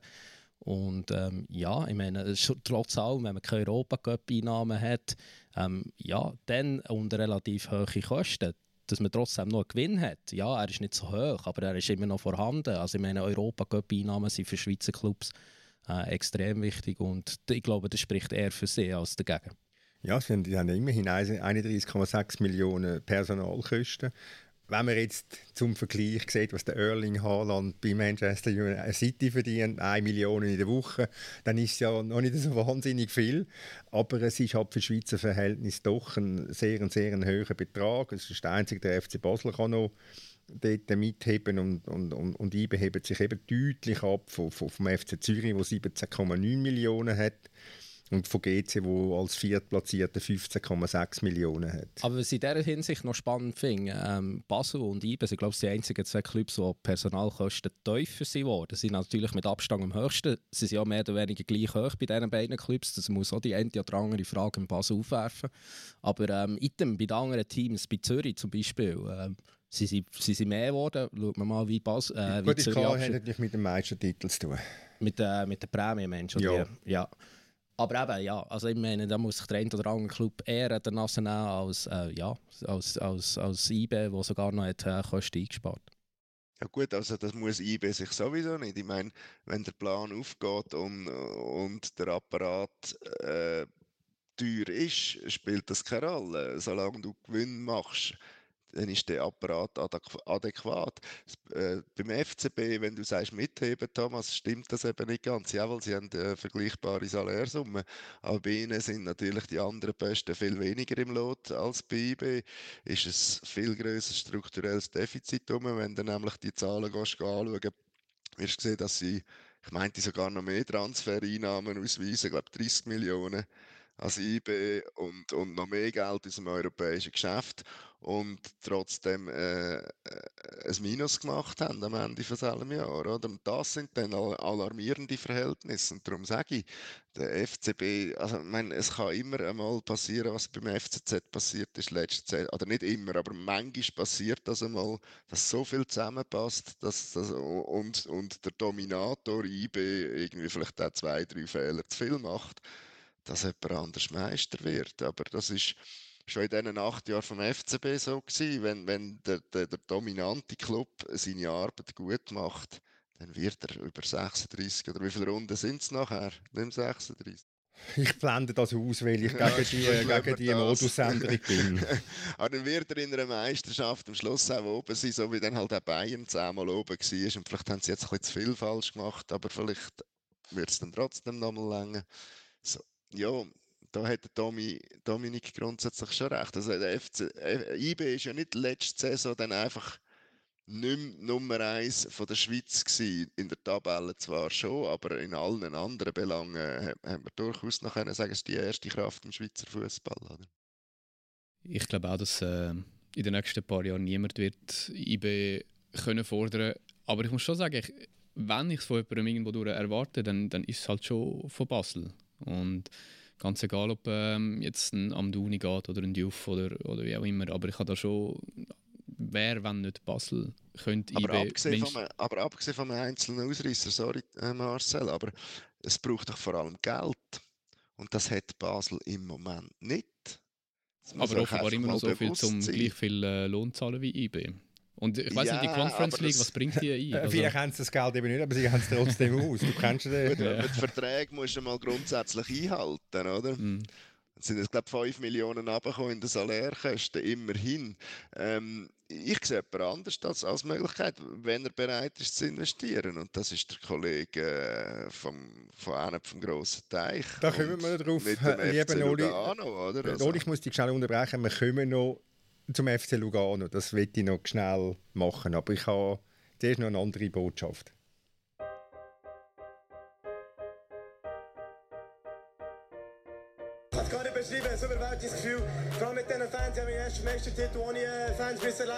und ähm, ja, ich meine, trotz allem, wenn man keine Europacup-Einnahmen hat, ähm, ja, dann unter relativ hohe Kosten, dass man trotzdem noch einen Gewinn hat. Ja, er ist nicht so hoch, aber er ist immer noch vorhanden. Also ich meine, Europacup-Einnahmen sind für Schweizer Clubs äh, extrem wichtig und ich glaube, das spricht eher für sie als dagegen. Ja, sie haben, immerhin 31,6 Millionen Personalkosten wenn man jetzt zum Vergleich sieht, was der Erling Haaland bei Manchester City verdient, 1 Million in der Woche, dann ist es ja noch nicht so wahnsinnig viel. Aber es ist halt für Schweizer Verhältnis doch ein sehr, sehr ein hoher Betrag. Es ist der einzige, der FC Basel kann noch dort mitheben und, und, und, und IBE hebt sich eben deutlich ab vom, vom FC Zürich, wo 17,9 Millionen hat und von GC, wo als Viertplatzierte 15,6 Millionen hat. Aber was ich in dieser Hinsicht noch spannend finde, ähm, Basel und IBE sind glaube ich die einzigen zwei Clubs, wo Personalkosten tiefer sind worden. Sie sind natürlich mit Abstand am höchsten. Sie sind ja mehr oder weniger gleich hoch bei diesen beiden Clubs. Das muss auch die eine oder andere Frage in Basel aufwerfen. Aber ähm, item, bei den anderen Teams, bei Zürich zum Beispiel, ähm, Sie sind, sie sind mehr geworden. Schaut man mal, wie Bas, äh, Gut, wie Zürich hat natürlich mit dem Meistertitel zu tun. Mit, äh, mit der Prämie, Mensch. Ja. ja. Aber eben, ja, also ich meine, da muss sich der ein oder andere Club eher der Nase nehmen als, äh, ja, als, als, als IB, der sogar noch hat, äh, Kosten eingespart ja gut, also das muss IB sich sowieso nicht. Ich meine, wenn der Plan aufgeht und, und der Apparat äh, teuer ist, spielt das keine Rolle. Solange du Gewinn machst, dann ist der Apparat adäquat. Äh, beim FCB, wenn du sagst mitheben, Thomas, stimmt das eben nicht ganz. Ja, weil sie haben eine vergleichbare Salärsumme. Aber bei ihnen sind natürlich die anderen Posten viel weniger im Lot als bei IB. Ist ein viel größeres strukturelles Defizit rum. Wenn du nämlich die Zahlen gehst, anschauen wirst du sehen, dass sie, ich meinte sogar noch mehr Transfereinnahmen ausweisen, ich glaube 30 Millionen als IB und, und noch mehr Geld aus dem europäischen Geschäft und trotzdem äh, äh, ein Minus gemacht haben am Ende von diesem Jahr. Oder? Und das sind dann alarmierende Verhältnisse. Und darum sage ich, der FCB, also ich meine, es kann immer einmal passieren, was beim FCZ passiert ist letzte Zeit. Oder nicht immer, aber manchmal passiert das einmal, dass so viel zusammenpasst dass, dass, und, und der Dominator IB irgendwie vielleicht auch zwei, drei Fehler zu viel macht, dass jemand anders Meister wird. Aber das ist schon in diesen acht Jahren vom FCB so gewesen. Wenn, wenn der, der, der dominante Club seine Arbeit gut macht, dann wird er über 36 oder wie viele Runden sind es nachher? Nicht 36. Ich blende das aus, weil ich gegen die, gegen die Modusänderung bin. Aber dann wird er in einer Meisterschaft am Schluss auch oben sein, so wie dann halt auch Bayern zehnmal oben war. Und vielleicht haben sie jetzt ein bisschen zu viel falsch gemacht, aber vielleicht wird es dann trotzdem nochmal länger. Ja, da hat Domi, Dominik grundsätzlich schon recht. Also der FC, äh, IB ist ja nicht letzte Saison dann einfach nicht Nummer 1 von der Schweiz gewesen. In der Tabelle zwar schon, aber in allen anderen Belangen haben wir durchaus noch können sagen, es ist die erste Kraft im Schweizer Fußball. Ich glaube auch, dass äh, in den nächsten paar Jahren niemand wird IB können fordern. Aber ich muss schon sagen, ich, wenn ich es von jemandem irgendwo erwarte, dann, dann ist es halt schon von Basel. Und Ganz egal, ob ähm, jetzt ein Amduni geht oder ein Diouf oder, oder wie auch immer. Aber ich habe da schon wer, wenn nicht Basel, könnte Aber IB abgesehen, vom, aber abgesehen vom einzelnen Ausreißer, sorry äh, Marcel, aber es braucht doch vor allem Geld. Und das hat Basel im Moment nicht. Aber offenbar immer noch so viel, zum gleich viel äh, Lohn zahlen wie IB. Und ich weiß nicht, die Ja, Conference League, das- was bringt die ein? Äh, Also, Vielleicht haben sie das Geld eben nicht, aber sie haben es trotzdem aus. Du kennst den. Gut, aber die Verträge musst du mal grundsätzlich einhalten, oder? mm. Es sind jetzt, glaube ich, 5 Millionen runtergekommen in den Salärkosten, immerhin. Ähm, ich sehe jemand anders als, als Möglichkeit, wenn er bereit ist zu investieren. Und das ist der Kollege äh, vom, von einem vom grossen Teich. Da kommen wir noch drauf, Mit dem lieber FC Noli. Lugano, oder? Also, Noli, ich muss dich schnell unterbrechen. Wir kommen noch zum FC Lugano. Das will ich noch schnell machen. Aber ich habe zuerst noch eine andere Botschaft. Ich kann nicht beschreiben, ein überwältigendes Gefühl. Vor mit diesen Fans. Ich habe meinen ersten Meistertitel ohne äh, Fans müssen.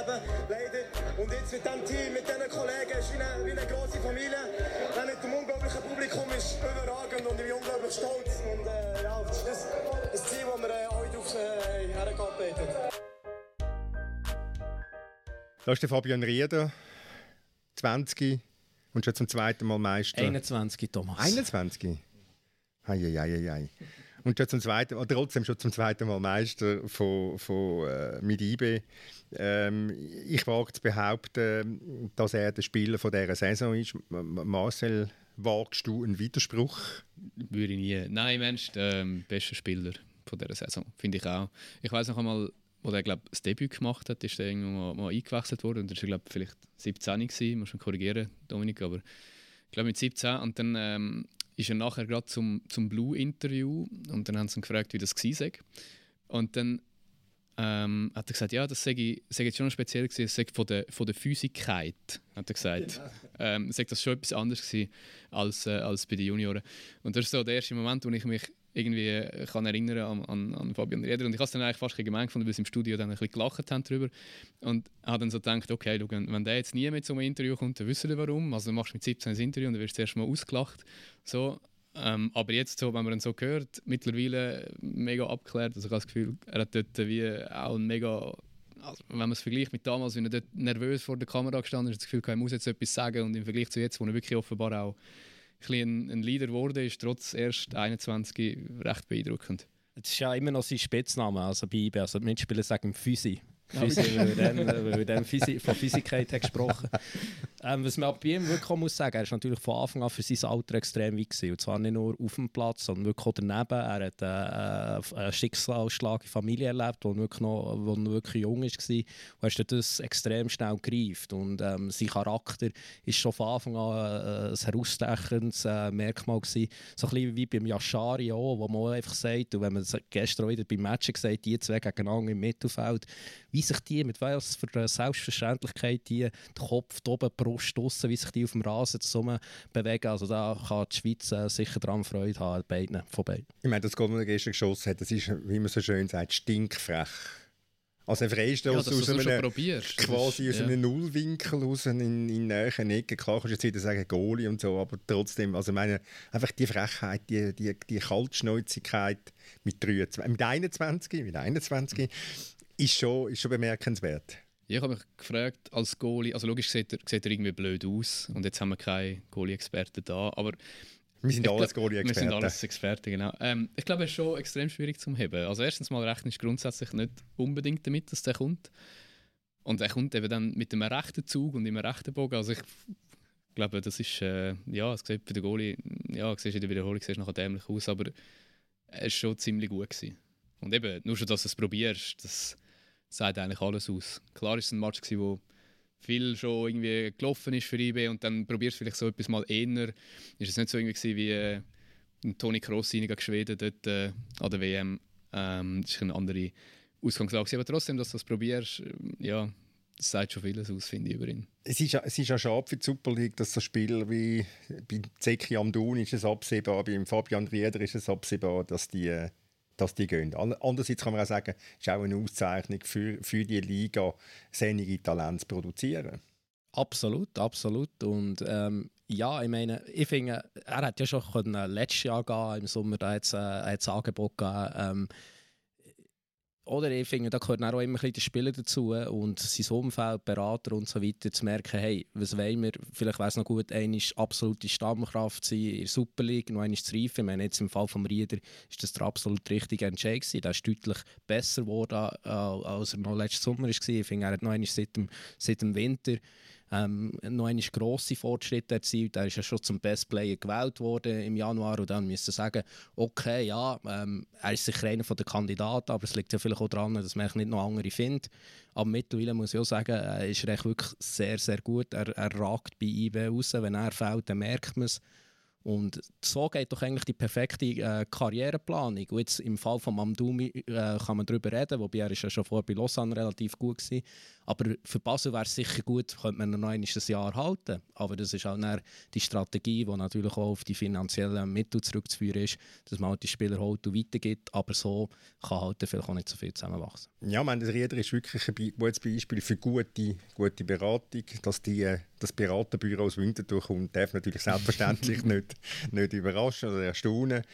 Und jetzt mit diesem Team, mit diesen Kollegen, ist wie wie eine grosse Familie. Mit dem unglaublichen Publikum ist überragend ich bin unglaublich stolz. Und äh, ja, das ist das Ziel, das wir äh, heute auf äh, hergearbeitet haben. Da ist der Fabian Rieder, 20 und schon zum zweiten Mal Meister. 21, Thomas. 21? Eieieiei. Und schon zum zweiten, oder trotzdem schon zum zweiten Mal Meister von, von, äh, mit IB. Ähm, ich wage zu behaupten, dass er der Spieler von dieser Saison ist. Marcel, wagst du einen Widerspruch? Würde ich nie. Nein, Mensch, der ähm, beste Spieler von dieser Saison, finde ich auch. Ich weiß noch einmal, wo er glaub, das Debüt gemacht hat, ist er irgendwo mal, mal eingewechselt worden. Und er war, glaube vielleicht 17 gewesen, muss man korrigieren, Dominik, aber ich glaube mit 17. Und dann ähm, ist er nachher gerade zum, zum Blue-Interview und dann haben sie ihn gefragt, wie das war. Und dann ähm, hat er gesagt, ja, das sei, sei jetzt schon speziell gewesen, es sei von der, von der Physikkeit, hat er gesagt. Ähm, es sei das schon etwas anderes gewesen als, äh, als bei den Junioren. Und das ist so der erste Moment, wo ich mich irgendwie äh, kann erinnern an, an, an Fabian Rieder. Und ich habe es dann eigentlich fast gemein gefunden, weil sie im Studio dann ein bisschen gelacht haben darüber. Und habe dann so gedacht, okay, schau, wenn wenn der jetzt nie mit so einem Interview kommt, dann wissen wir warum. Also du machst mit 17 ein Interview und dann wirst du zuerst mal ausgelacht. So, ähm, aber jetzt, so, wenn man ihn so hört, mittlerweile mega abgeklärt. Also ich habe das Gefühl, er hat dort wie auch ein mega... Also wenn man es vergleicht mit damals, wie er dort nervös vor der Kamera gestanden ist, das Gefühl, er muss jetzt etwas sagen. Und im Vergleich zu jetzt, wo er wirklich offenbar auch ein, ein, Leader geworden ist, trotz erst 21, recht beeindruckend. Das ist ja immer noch sein Spitzname, also bei IB. Also die Mitspieler sagen Physi. Physi, weil er dann, weil er dann Physi, von Physikkeit hat gesprochen ähm, Was man aber bei ihm wirklich auch muss sagen, er ist natürlich von Anfang an für sein Alter extrem weit gewesen. Und zwar nicht nur auf dem Platz, sondern wirklich auch daneben. Er hat äh, einen Schicksalsschlag in der Familie erlebt, wo er wirklich, noch, wo er wirklich jung war. Und er ist das extrem schnell gereift. Und ähm, sein Charakter ist schon von Anfang an äh, ein herausstechendes äh, Merkmal gewesen. So ein bisschen wie beim Yashari auch, wo man auch einfach sagt, und wenn man es gestern wieder beim Match gesagt hat, die zwei gegeneinander im Mittelfeld, wie sich die, mit was für einer Selbstverständlichkeit die, den Kopf die oben, die Brust draussen, wie sich die auf dem Rasen zusammen bewegen. Also da kann die Schweiz äh, sicher daran Freude haben, beiden, von beiden. Ich meine, das er gestern geschossen hat, das ist, wie man so schön sagt, stinkfrech. Also ein Freistoß Ja, aus schon einem, quasi aus einem Nullwinkel raus in, in näheren Ecken. Klar kannst du jetzt wieder sagen Goalie und so, aber trotzdem, also ich meine, einfach die Frechheit, die, die, die Kaltschnäuzigkeit mit, 23, mit 21, mit 21 ist schon, ist schon bemerkenswert. Ja, Ich habe mich gefragt, als Goalie, also logisch sieht er, sieht er irgendwie blöd aus und jetzt haben wir keine Goalie-Experten da, aber Wir sind alles glaub, Wir sind Goalie-Experten. alles Experten, genau. Ähm, ich glaube, er ist schon extrem schwierig zu heben. Also erstens mal rechnest du grundsätzlich nicht unbedingt damit, dass der kommt. Und er kommt eben dann mit einem rechten Zug und im rechten Bogen. Also ich glaube, das ist, äh, ja, es sieht bei der Goalie, ja, siehst in der Wiederholung siehst nachher dämlich aus, aber er ist schon ziemlich gut gewesen. Und eben, nur schon, dass du es probierst, das sagt eigentlich alles aus. Klar ist es ein Match gewesen, wo viel schon irgendwie gelaufen ist für IB und dann probierst du vielleicht so etwas mal eher. Ist es nicht so irgendwie wie äh, ein Toni Kroos gegen Schweden dort äh, an der WM. Ähm, das ist eine andere Ausgangslage. Aber trotzdem, dass du das probierst, äh, ja, das sagt schon vieles aus, finde ich, über ihn. Es ist, es ja schade für die Super League, dass so Spieler wie bei Zeki Amdoun ist es absehbar, beim Fabian Rieder ist es absehbar, dass die, äh, dass die gehen. An- Andererseits kann man auch sagen, es ist auch eine Auszeichnung für, für die Liga, seine Talente zu produzieren. Absolut, absolut. Und ähm, ja, ich meine, ich finde, er hat ja schon letztes Jahr gehen, im Sommer, da es äh, ein Angebot gegeben. Ähm, oder ich finde, da gehört auch immer ein der Spieler dazu und sein Umfeld, Berater und so weiter, zu merken, hey, was wollen wir? Vielleicht wäre es noch gut, eine absolute Stammkraft zu sein in der Super League, noch einmal zu reifen. Ich meine, jetzt im Fall von Rieder ist das der absolut richtige Entscheid gewesen. Der ist deutlich besser geworden, äh, als er noch letzten Sommer war. Ich finde, er hat noch einmal seit dem, seit dem Winter ähm, noch einmal grosse Fortschritte erzielt. Er ist ja schon zum Best Player gewählt worden im Januar und dann müsste sagen, okay, ja, ähm, er ist sicher einer der Kandidaten, aber es liegt ja vielleicht auch daran, dass man nicht noch andere findet. Aber mittlerweile muss ich auch sagen, er ist wirklich sehr, sehr gut. Er, er ragt bei IB raus. Wenn er fällt, dann merkt man es. Und so geht doch eigentlich die perfekte äh, Karriereplanung. Und jetzt im Fall von Mamdoumi äh, kann man darüber reden, wobei er ist ja schon vorher bei Lausanne relativ gut war. Aber für Basel wäre es sicher gut, könnte man noch ein Jahr halten. Aber das ist auch halt die Strategie, die natürlich auch auf die finanziellen Mittel zurückzuführen ist, dass man halt die Spieler holt und weitergibt. Aber so kann halt vielleicht auch nicht so viel zusammenwachsen. Ja, ich meine, das Rieder ist wirklich ein gutes Beispiel für gute, gute Beratung. Dass die, äh, das Beraterbüro aus Winterthur kommt, darf natürlich selbstverständlich nicht, nicht überraschen oder erstaunen.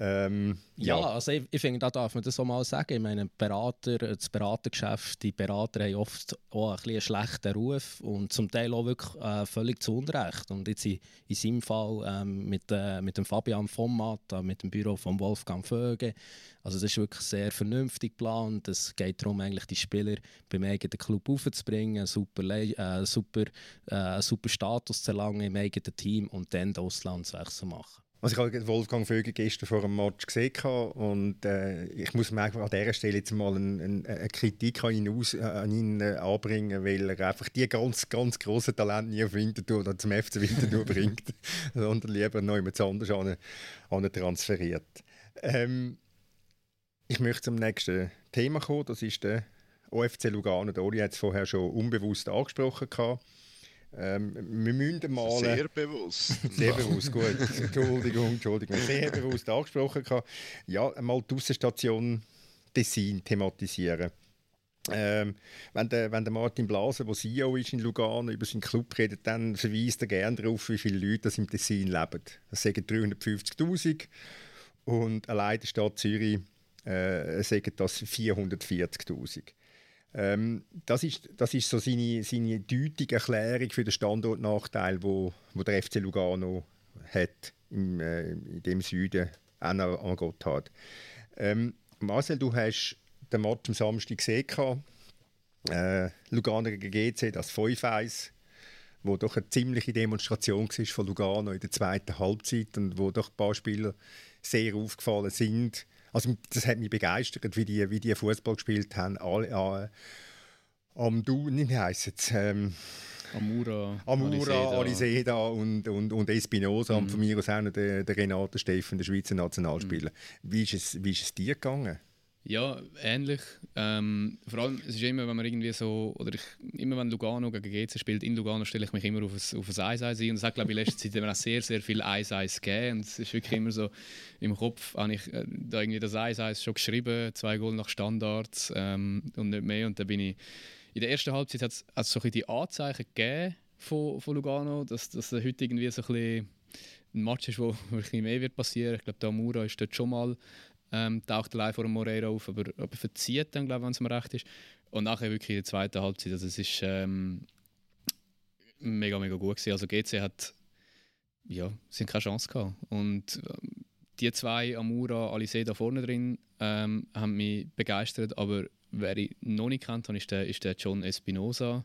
Ähm, ja. ja. also ich, ich finde, da darf man das so mal sagen. Ich meine, Berater, das Beratergeschäft, die Berater haben oft auch ein einen schlechten Ruf und zum Teil auch wirklich äh, völlig zu Unrecht. Und jetzt in, in seinem Fall ähm, mit, äh, mit dem Fabian Vommat, äh, mit dem Büro von Wolfgang Vöge, also das ist wirklich sehr vernünftig geplant. Es geht darum, eigentlich die Spieler beim eigenen Club aufzubringen, super, äh, super, äh, super Status zu erlangen im eigenen Team und dann den Auslandswechsel zu machen. Also ich habe Wolfgang Vögel gestern vor dem Match gesehen und äh, ich muss mir an dieser Stelle jetzt mal eine, eine Kritik an ihn, aus, äh, an ihn äh, anbringen, weil er einfach die ganz, ganz grossen Talente nie auf Winterthur oder zum FC Winterthur bringt, sondern lieber noch jemand anders an, an transferiert. Ähm, ich möchte zum nächsten Thema kommen, das ist der OFC Lugano. Der Oli hat es vorher schon unbewusst angesprochen. Gehabt. Ähm, wir müssen mal... Sehr bewusst. Sehr bewusst, gut. Entschuldigung, Entschuldigung. Sehr bewusst angesprochen. Ja, mal die Aussenstation Tessin thematisieren. Ähm, wenn, der, wenn der Martin Blaser, der CEO ist in Lugano, über seinen Club redet, dann verweist er gerne darauf, wie viele Leute das im Tessin leben. Das sagen 350'000 und allein der Stadt Zürich äh, sagen das 440'000. Ähm, das, ist, das ist so seine, seine deutliche Erklärung für den Standortnachteil, wo, wo der FC Lugano hat im, äh, in dem Süden an, an Gotthard. Ähm, Marcel, du hast den Match am Samstag gesehen. Äh, Lugano gegen GC, das 5-1, wo doch eine ziemliche Demonstration war von Lugano in der zweiten Halbzeit und wo doch ein paar Spieler sehr aufgefallen sind. Also das hat mich begeistert, wie die, wie die Fußball gespielt haben. Alle, äh, am Du, wie heisst es? Ähm, Amura, Amura, Aliseda und, und, und Espinosa mhm. und von mir aus auch noch der, der Renate Steffen, der Schweizer Nationalspieler. Mhm. Wie, ist es, wie ist es dir gegangen? Ja, ähnlich. Ähm, vor allem, es ist immer, wenn man irgendwie so, oder ich, immer wenn Lugano gegen GC spielt, in Lugano stelle ich mich immer auf ein, auf ein 1 1 ein. Und es hat, glaube ich, in letzter Zeit immer auch sehr, sehr viel 1 1 gegeben. Und es ist wirklich immer so, im Kopf habe ich äh, da irgendwie das 1 1 schon geschrieben, zwei Goal nach Standards ähm, und nicht mehr. Und dann bin ich, in der ersten Halbzeit hat es so ein die Anzeichen gegeben von, von Lugano, dass, dass heute irgendwie so ein ein Match ist, wo wirklich mehr wird passieren. Ich glaube, der Amura ist dort schon mal ähm, taucht allein vor dem Moreira auf, aber, aber verzieht dann, glaube wenn es mir recht ist. Und nachher wirklich in der zweiten Halbzeit, also es ist ähm, mega, mega gut gewesen. Also GC hat, ja, haben keine Chance gehabt. Und ähm, die zwei, Amura, Alice da vorne drin, ähm, haben mich begeistert, aber wer ich noch nicht kennt, ist der, ist der John Espinosa,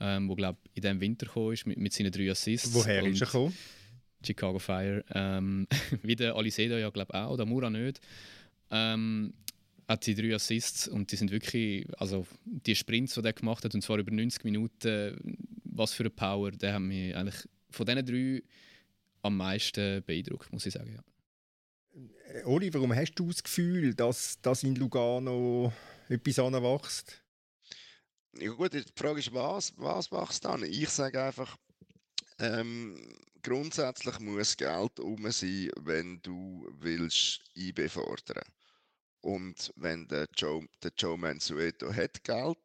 ähm, der, glaube in diesem Winter gekommen ist mit, mit seinen drei Assists. Woher ist er gekommen? Chicago Fire. Ähm, wie der Alicedo ja, glaube auch, oder Mura nicht. Ähm, hat sie drei Assists und die sind wirklich, also die Sprints, die er gemacht hat, und zwar über 90 Minuten, was für eine Power, der hat mich eigentlich von diesen drei am meisten beeindruckt, muss ich sagen. Ja. Äh, Oli, warum hast du das Gefühl, dass, dass in Lugano etwas anwächst? Ja gut, die Frage ist, was, was wächst dann? Ich sage einfach, ähm, grundsätzlich muss Geld um sein, wenn du willst IB fordern. Und wenn der Joe, der Joe Mansueto hat Geld,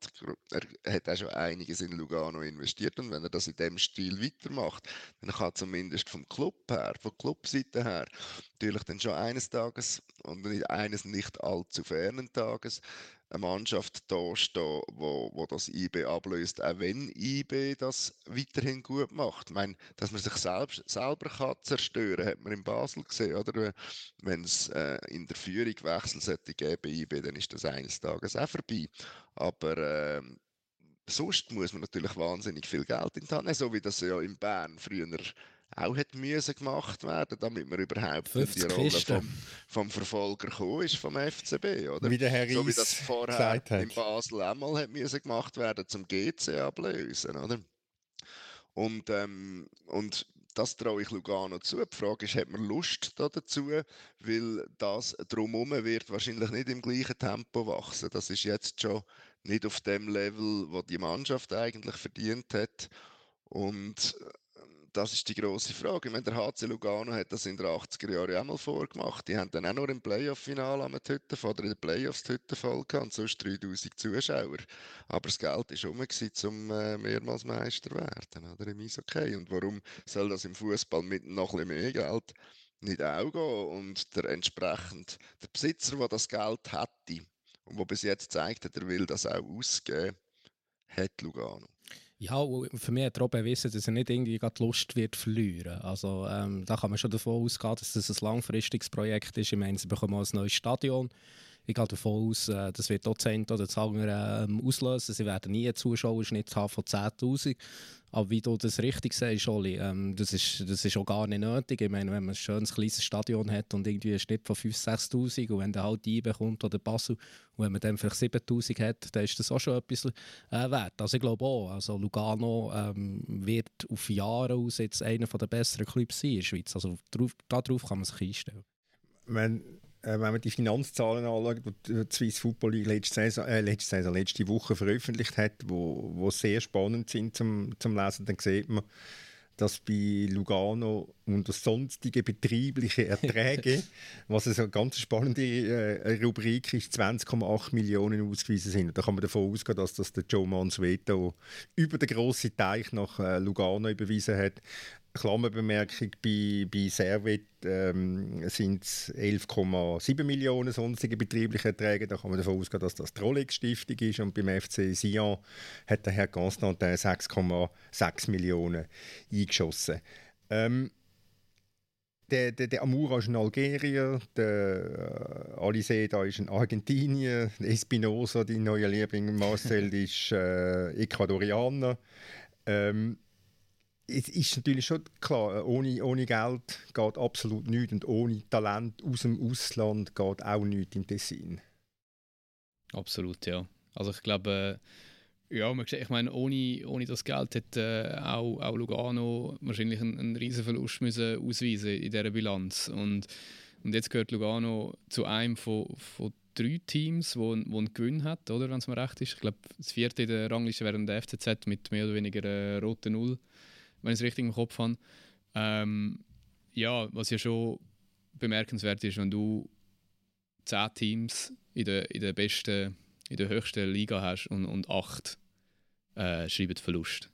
er hat auch schon einiges in Lugano investiert und wenn er das in dem Stil weitermacht, dann kann zumindest vom Club her, von Clubseite her, natürlich dann schon eines Tages und eines nicht allzu fernen Tages eine Mannschaft da stehen, wo, wo das IB ablöst, auch wenn IB das weiterhin gut macht. Ich meine, dass man sich selbst, selber kann zerstören hat man in Basel gesehen, oder? Wenn es äh, in der Führung Wechsel sollte geben IB, dann ist das eines Tages auch vorbei. Aber äh, sonst muss man natürlich wahnsinnig viel Geld in die Hand nehmen, so wie das ja in Bern früher auch hat müssen gemacht werden, damit man überhaupt in die Rolle vom, vom, Verfolger gekommen ist vom FCB, oder? Wie der Herr so wie das vorher in Basel einmal hat müssen gemacht werden zum GC ablösen, oder? Und, ähm, und das traue ich Lugano zu. Die Frage ist, hat man Lust da dazu? Weil das drumherum wird wahrscheinlich nicht im gleichen Tempo wachsen. Das ist jetzt schon nicht auf dem Level, wo die Mannschaft eigentlich verdient hat. Und das ist die große Frage. Ich meine, der HC Lugano hat das in den 80er Jahren auch mal vorgemacht. Die haben dann auch noch im Playoff-Finale am Hütte oder in den Playoffs die Hütte voll gehabt sonst 3000 Zuschauer. Aber das Geld war rum, um äh, mehrmals Meister werden, oder? Im Eishockey. Und warum soll das im Fußball mit noch ein bisschen mehr Geld nicht auch gehen? Und der entsprechend, der Besitzer, der das Geld hätte und der bis jetzt zeigt hat, er will das auch ausgeben, hat Lugano. Ja, für mich hat Robin wissen, dass er nicht irgendwie die Lust wird verlieren. Also ähm, da kann man schon davon ausgehen, dass das ein langfristiges Projekt ist. Ich meine, sie bekommen ein neues Stadion. Ich gehe davon aus, äh, das wird Dozent oder das andere ähm, auslösen. Sie werden nie einen Zuschauerschnitt haben von 10'000. Aber wie du das richtig sagst, Oli, ähm, das, ist, das ist auch gar nicht nötig. Ich meine, wenn man ein schönes kleines Stadion hat und irgendwie einen Schnitt von 5'000, 6'000 und wenn der halt die bekommt oder Basel und wenn man dann vielleicht 7'000 hat, dann ist das auch schon etwas äh, wert. Also ich glaube auch, also Lugano ähm, wird auf Jahre aus jetzt einer der besseren Clubs sein in der Schweiz. Also darauf kann man sich einstellen. Wenn wenn man die Finanzzahlen anschaut, die die Swiss Football League letzte, Saison, äh, letzte, Saison, letzte Woche veröffentlicht hat, wo, wo sehr spannend sind zum, zum Lesen, dann sieht man, dass bei Lugano unter sonstige betriebliche Erträge, was eine ganz spannende äh, Rubrik ist, 20,8 Millionen ausgewiesen sind. Da kann man davon ausgehen, dass das der Joe Mansueto über den grossen Teich nach äh, Lugano überwiesen hat. Klammerbemerkung, bei, bei Servet ähm, sind es 11,7 Millionen sonstige betriebliche Erträge. Da kann man davon ausgehen, dass das die Rolex-Stiftung ist. Und beim FC Sion hat der Herr Constantin 6,6 Millionen eingeschossen. Ähm, der, der, der Amura ist ein Algerier, der äh, Aliseda ist ein Argentinier, Espinosa, die neue Liebling Marcel, ist äh, Ecuadorianer. Ähm, es ist natürlich schon klar, ohne, ohne Geld geht absolut nichts und ohne Talent aus dem Ausland geht auch nichts im Tessin. Absolut, ja. Also ich glaube, äh, ja, ich meine, ohne, ohne das Geld hätte äh, auch, auch Lugano wahrscheinlich einen, einen riesen Verlust müssen ausweisen in dieser Bilanz. Und, und jetzt gehört Lugano zu einem von, von drei Teams, wo, wo einen Gewinn hat, oder, wenn es mir recht ist. Ich glaube, das vierte in der Rangliste wäre der FCZ mit mehr oder weniger äh, Null wenn ich es richtig im Kopf habe. Ähm, ja, was ja schon bemerkenswert ist, wenn du zehn Teams in der, in der besten, in der höchsten Liga hast und, und acht äh, schreiben Verlust.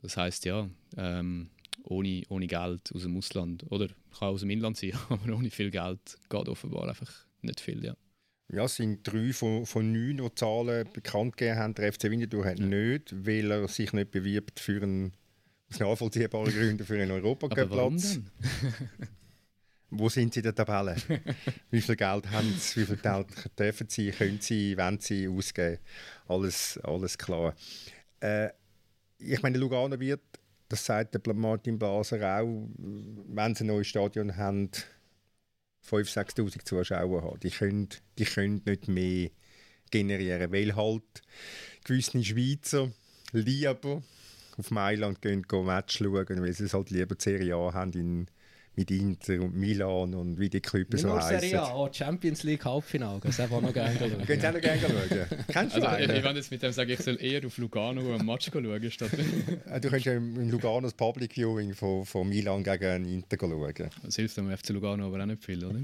Das heißt ja, ähm, ohne, ohne Geld aus dem Ausland, oder kann aus dem Inland sein, aber ohne viel Geld geht offenbar einfach nicht viel, ja. Ja, es sind drei von, von neun, die Zahlen bekannt gegeben haben. Der FC Winterthur hat ja. nicht, weil er sich nicht bewirbt für einen aus nachvollziehbaren Gründen für einen Europacup-Platz. Wo sind sie in der Tabelle? wie viel Geld haben sie? Wie viel Geld dürfen sie, können sie, wollen sie ausgeben? Alles, alles klar. Äh, ich meine, Lugano wird, das sagt der Martin Blaser auch, wenn sie ein neues Stadion haben, 5'000, 6'000 Zuschauer haben. Die können, die können nicht mehr generieren, weil halt gewisse Schweizer lieber auf Mailand gehen, gehen Match schauen, weil sie es halt lieber die Serie A haben in, mit Inter und Milan und wie die Clubs so heißen. Serie A, auch Champions League Halbfinale, das auch noch gerne schauen. Könnt ihr auch noch gerne schauen? Kennst du also, Ich, ich jetzt mit dem sagen, ich soll eher auf Lugano ein Match schauen statt... du könntest ja in Lugano das Public Viewing von, von Milan gegen Inter schauen. Das hilft dem FC Lugano aber auch nicht viel, oder?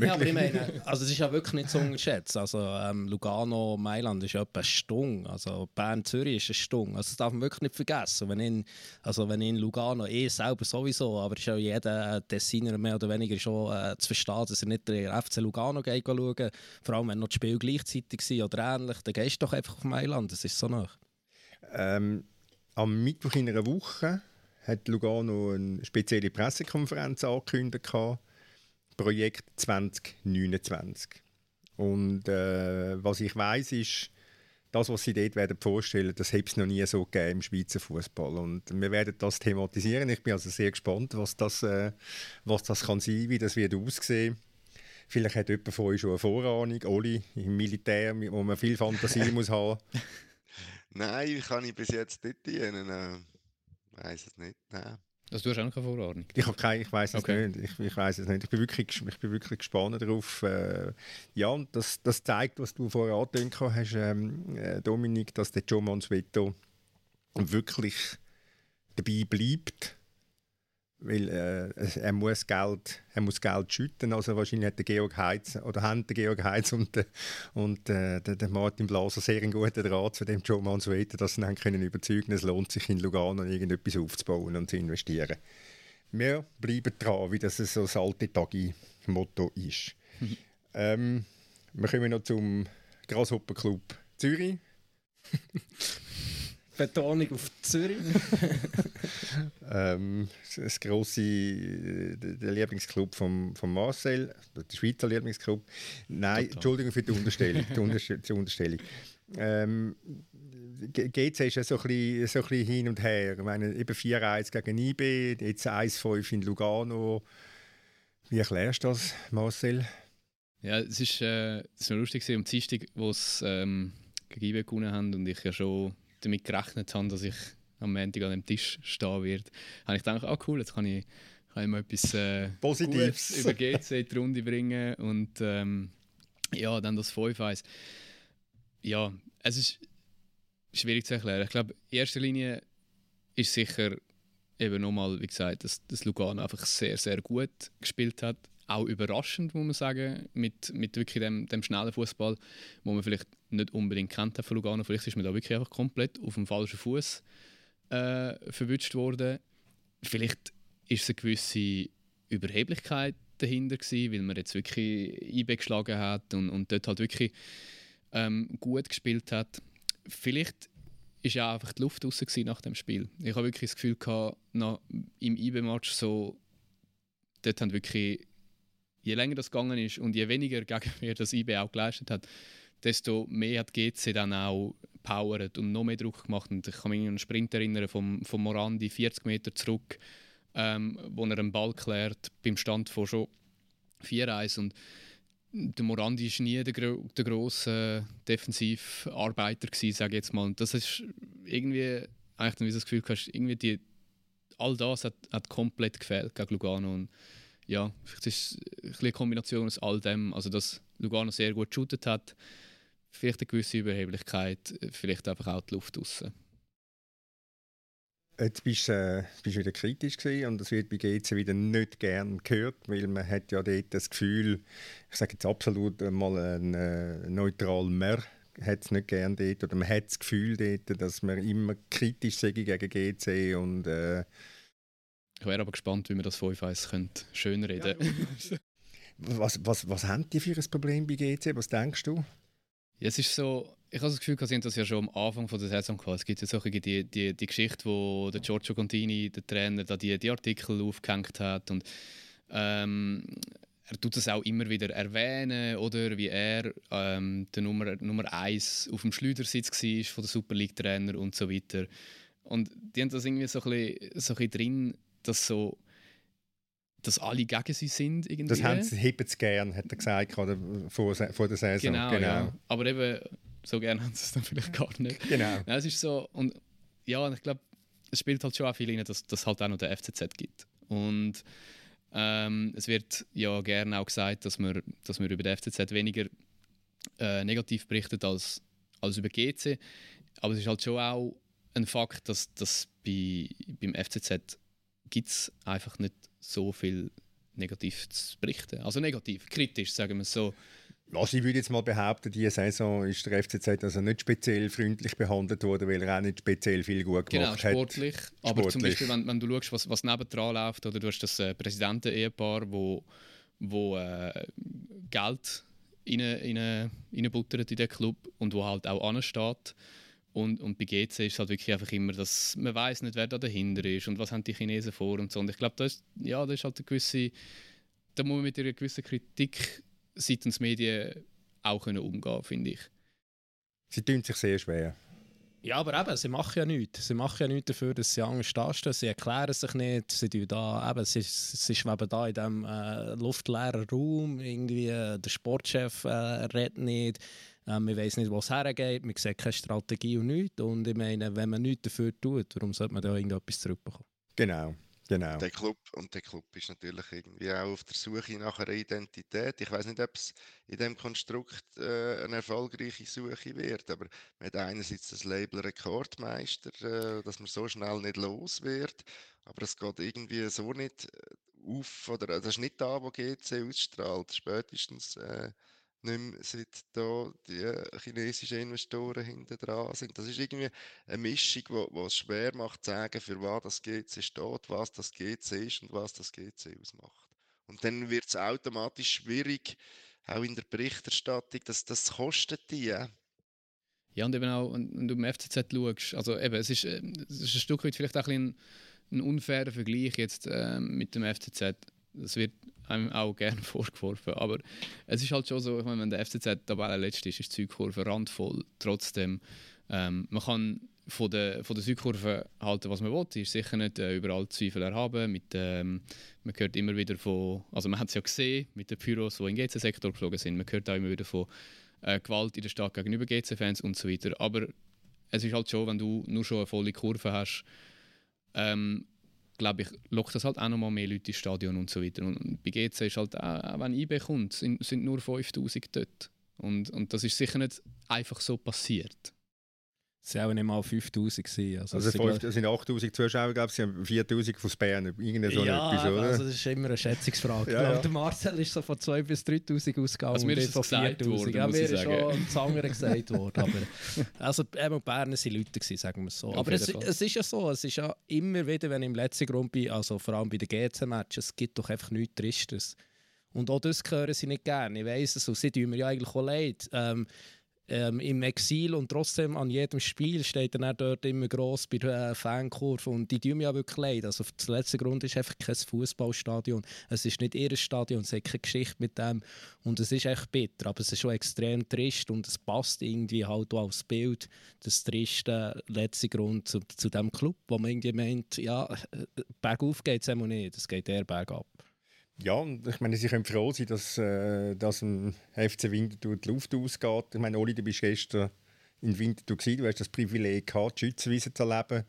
ja, aber ich meine, also es ist ja wirklich nicht zu unterschätzen. Also ähm, Lugano, Mailand ist etwa eine Stunde. Also Bern, Zürich ist eine Stunde. Also das darf man wirklich nicht vergessen. Wenn in, also wenn in Lugano eh selber sowieso, aber ist ja jeder äh, Tessiner mehr oder weniger schon äh, zu verstehen, dass er nicht der FC Lugano geht schauen. Vor allem, wenn noch das Spiel gleichzeitig war oder ähnlich, dann gehst du doch einfach auf Mailand, das ist so nach. Ähm, am Mittwoch in einer Woche hat Lugano eine spezielle Pressekonferenz angekündigt. Projekt 2029. Und äh, was ich weiß ist, das, was sie dort werden vorstellen, das hat es noch nie so gegeben im Schweizer Fußball. Und wir werden das thematisieren. Ich bin also sehr gespannt, was das, äh, was das kann sein, wie das wird aussehen. Vielleicht hat jemand von euch schon eine Vorahnung, Oli, im Militär, wo man viel Fantasie muss haben. Nein, kann ich bis jetzt nicht dienen. Äh, weiß es nicht. Nein. Also du hast auch noch keine Vorahnung? Ich habe keine, ich weiß es okay. nicht. Ich, ich weiß es nicht. Ich bin wirklich, ich bin wirklich gespannt darauf. Äh, ja, und das, das zeigt, was du vorher angetönt hast, ähm, äh, Dominik, dass der Joe Mansueto wirklich dabei bleibt weil äh, er muss Geld, er muss Geld schütten. Also wahrscheinlich hat der Georg Heitz oder haben der Georg Heitz und, der, und äh, der, der, Martin Blaser sehr einen guten Draht zu dem Joe Mansueto, dass sie ihn können überzeugen, es lohnt sich in Lugano irgendetwas aufzubauen und zu investieren. Wir bleiben dran, wie das so das alte Tagi-Motto ist. Mhm. Ähm, wir kommen noch zum Grasshopper Club Zürich. Betonung auf Zürich. ähm, das grosse, der Lieblingsclub von, von Marcel, der Schweizer Lieblingsclub. Nein, Total. Entschuldigung für die Unterstellung. die, Unterstellung, die Unterstellung. Ähm, GC ist ja so ein, bisschen, so ein bisschen hin und her. Ich meine, eben 4-1 gegen IB, jetzt 1-5 in Lugano. Wie erklärst du das, Marcel? Ja, es ist, äh, es war lustig, am Dienstag, wo es ähm, gegen IB gewonnen haben und ich ja schon damit gerechnet habe, dass ich am Montag an dem Tisch stehen werde, habe ich gedacht, ah oh cool, jetzt kann ich, kann ich mal etwas äh, Positives über GC in die Runde bringen und ähm, ja, dann das 5-1. Ja, es ist schwierig zu erklären. Ich glaube, in erster Linie ist sicher eben nochmal, wie gesagt, dass, dass Lugano einfach sehr, sehr gut gespielt hat auch überraschend, muss man sagen, mit, mit wirklich dem, dem schnellen Fußball, wo man vielleicht nicht unbedingt kennt von Lugano. Vielleicht ist man da wirklich einfach komplett auf dem falschen Fuß äh, verwünscht worden. Vielleicht ist es eine gewisse Überheblichkeit dahinter gewesen, weil man jetzt wirklich IB geschlagen hat und, und dort halt wirklich ähm, gut gespielt hat. Vielleicht ist ja einfach die Luft raus nach dem Spiel. Ich habe wirklich das Gefühl gehabt, nach, im IB-Match so, dort haben wirklich je länger das gegangen ist und je weniger Gegenwehr das IB auch geleistet hat, desto mehr hat GC dann auch powert und noch mehr Druck gemacht. Und ich kann mich an einen Sprint erinnern vom, vom Morandi 40 Meter zurück, ähm, wo er einen Ball klärt beim Stand von schon 4-1 und der Morandi war nie der, der grosse Defensivarbeiter sage ich jetzt mal. Und das ist irgendwie, eigentlich, wie du das Gefühl hast, irgendwie die, all das hat, hat komplett gefehlt gegen Lugano. Und ja, vielleicht ist es eine Kombination aus all dem, also dass Lugano sehr gut geshootet hat, vielleicht eine gewisse Überheblichkeit, vielleicht einfach auch die Luft draussen. Jetzt bist du äh, wieder kritisch gewesen und das wird bei GC wieder nicht gern gehört, weil man hat ja dort das Gefühl, ich sage jetzt absolut mal ein äh, neutral mehr hat es nicht gern dort oder man hat das Gefühl dort, dass man immer kritisch sei gegen GC und äh, ich wäre aber gespannt, wie wir das 5-1 schönreden ja, was, was, was haben die für ein Problem bei GC? Was denkst du? Ja, es ist so, ich habe das Gefühl, sie haben das ja schon am Anfang von der Saison gehabt. Es gibt ja solche, die, die, die Geschichte, wo der Giorgio Contini, der Trainer, da die, die Artikel aufgehängt hat und ähm, er tut das auch immer wieder erwähnen, oder wie er ähm, der Nummer, Nummer 1 auf dem Schleudersitz war von der Super League-Trainer und so weiter. Und die haben das irgendwie so ein bisschen, so ein bisschen drin, dass so dass alle gegen sie sind. Irgendwie. Das haben sie, sie gern, hat er gesagt, oder, vor, vor der Saison. Genau, genau. Ja. aber eben, so gern haben sie es dann vielleicht gar nicht. Genau. Ja, es ist so, und ja, ich glaube, es spielt halt schon auch viel rein, dass es halt auch noch der FCZ gibt. Und ähm, es wird ja gerne auch gesagt, dass man, dass man über den FCZ weniger äh, negativ berichtet als, als über GC. Aber es ist halt schon auch ein Fakt, dass, dass bei, beim FCZ gibt es einfach nicht so viel negativ zu berichten. Also negativ, kritisch, sagen wir es so. Also ich würde jetzt mal behaupten, diese Saison ist der FCZ also nicht speziell freundlich behandelt worden, weil er auch nicht speziell viel gut genau, gemacht sportlich, hat. Aber sportlich. zum Beispiel, wenn, wenn du schaust, was, was nebendran läuft, oder du hast das äh, Präsidenten-Ehepaar, wo, wo äh, Geld reinbuttert rein, in den Club und wo halt auch ansteht. Und, und bei GC ist es halt wirklich einfach immer, dass man weiß nicht, wer da dahinter ist und was haben die Chinesen vor und so. Und ich glaube, da ist, ja, da ist halt eine gewisse, da muss man mit einer gewissen Kritik seitens Medien auch können umgehen finde ich. Sie tun sich sehr schwer. Ja, aber eben, sie machen ja nichts. Sie machen ja nichts dafür, dass sie anders dastehen. Sie erklären sich nicht. Sie, da, eben, sie, sie schweben da in diesem äh, luftleeren Raum. Irgendwie, äh, der Sportchef äh, redet nicht. Äh, man weiß nicht, wo es hergeht. Man sieht keine Strategie und nichts. Und ich meine, wenn man nichts dafür tut, warum sollte man da irgendetwas zurückbekommen? Genau. Genau. Der Club, und der Club ist natürlich irgendwie auch auf der Suche nach einer Identität. Ich weiß nicht, ob es in dem Konstrukt äh, eine erfolgreiche Suche wird, aber man hat einerseits das Label Rekordmeister, äh, dass man so schnell nicht los wird, aber es geht irgendwie so nicht äh, auf, oder das ist nicht da, wo GC ausstrahlt. Spätestens äh, nicht mehr, seit da die chinesischen Investoren hinten dran sind. Das ist irgendwie eine Mischung, die es schwer macht zu sagen, für was das GC steht, was das GC ist und was das GC ausmacht. Und dann wird es automatisch schwierig, auch in der Berichterstattung, dass das kostet die. Ja? Und eben auch, wenn du im FCZ schaust, also eben, es ist, äh, es ist ein Stück weit vielleicht auch ein, ein unfairer Vergleich jetzt äh, mit dem FCZ. Das wird einem auch gerne vorgeworfen. Aber es ist halt schon so, ich meine, wenn der FCZ Tabelle letzte ist, ist die Südkurve randvoll. Trotzdem, ähm, man kann von der, von der Südkurve halten, was man will. Sie ist sicher nicht äh, überall Zweifel erhaben. Mit, ähm, man hört immer wieder von, also man hat es ja gesehen mit den Pyros, die in den GC-Sektor geflogen sind. Man hört auch immer wieder von äh, Gewalt in der Stadt gegenüber GC-Fans und so weiter. Aber es ist halt schon, wenn du nur schon eine volle Kurve hast, ähm, glaube ich, lockt das halt auch noch mal mehr Leute ins Stadion und so weiter. Und bei GC ist halt auch, auch wenn IB kommt, sind, sind nur 5000 dort. Und, und das ist sicher nicht einfach so passiert. Es waren auch nicht mal 5000. Gewesen. Also, also es, sind, sind 8000 Zuschauer, glaube ich, 4000 von Bern. Irgendeine so ja, etwas, oder? Also das ist immer eine Schätzungsfrage. ja, ja. Der Marcel ist so von 2 bis 3000 ausgegangen. Also mir ist von 4000. Ja, mir ist schon das andere gesagt worden. Aber, also eben Bern waren Leute, gewesen, sagen wir es so. aber es, es, ist ja so, es ist ja immer wieder, wenn ich im letzten Grund bin, also vor allem bei den GC-Matches, es gibt doch einfach nichts Tristes. Und auch das hören sie nicht gerne. Ich weiss es, und sie tun mir ja eigentlich auch leid. Ähm, ähm, im Exil und trotzdem an jedem Spiel steht dann dort immer gross bei der äh, Fankurve und die tun mir ja wirklich leid. Also der letzte Grund ist einfach kein Fußballstadion. Es ist nicht ihr Stadion, es hat keine Geschichte mit dem und es ist echt bitter, aber es ist schon extrem trist und es passt irgendwie halt auch aufs Bild, das triste letzte Grund zu, zu dem Club, wo man irgendwie meint, ja, äh, bergauf geht es immer nicht, es geht eher bergab. Ja, und ich meine, sie können froh sein, dass, äh, dass dem FC Winterthur die Luft ausgeht. Ich meine, Oli, du bist gestern in Winterthur gewesen, du hast das Privileg gehabt, die Schützenwiese zu erleben.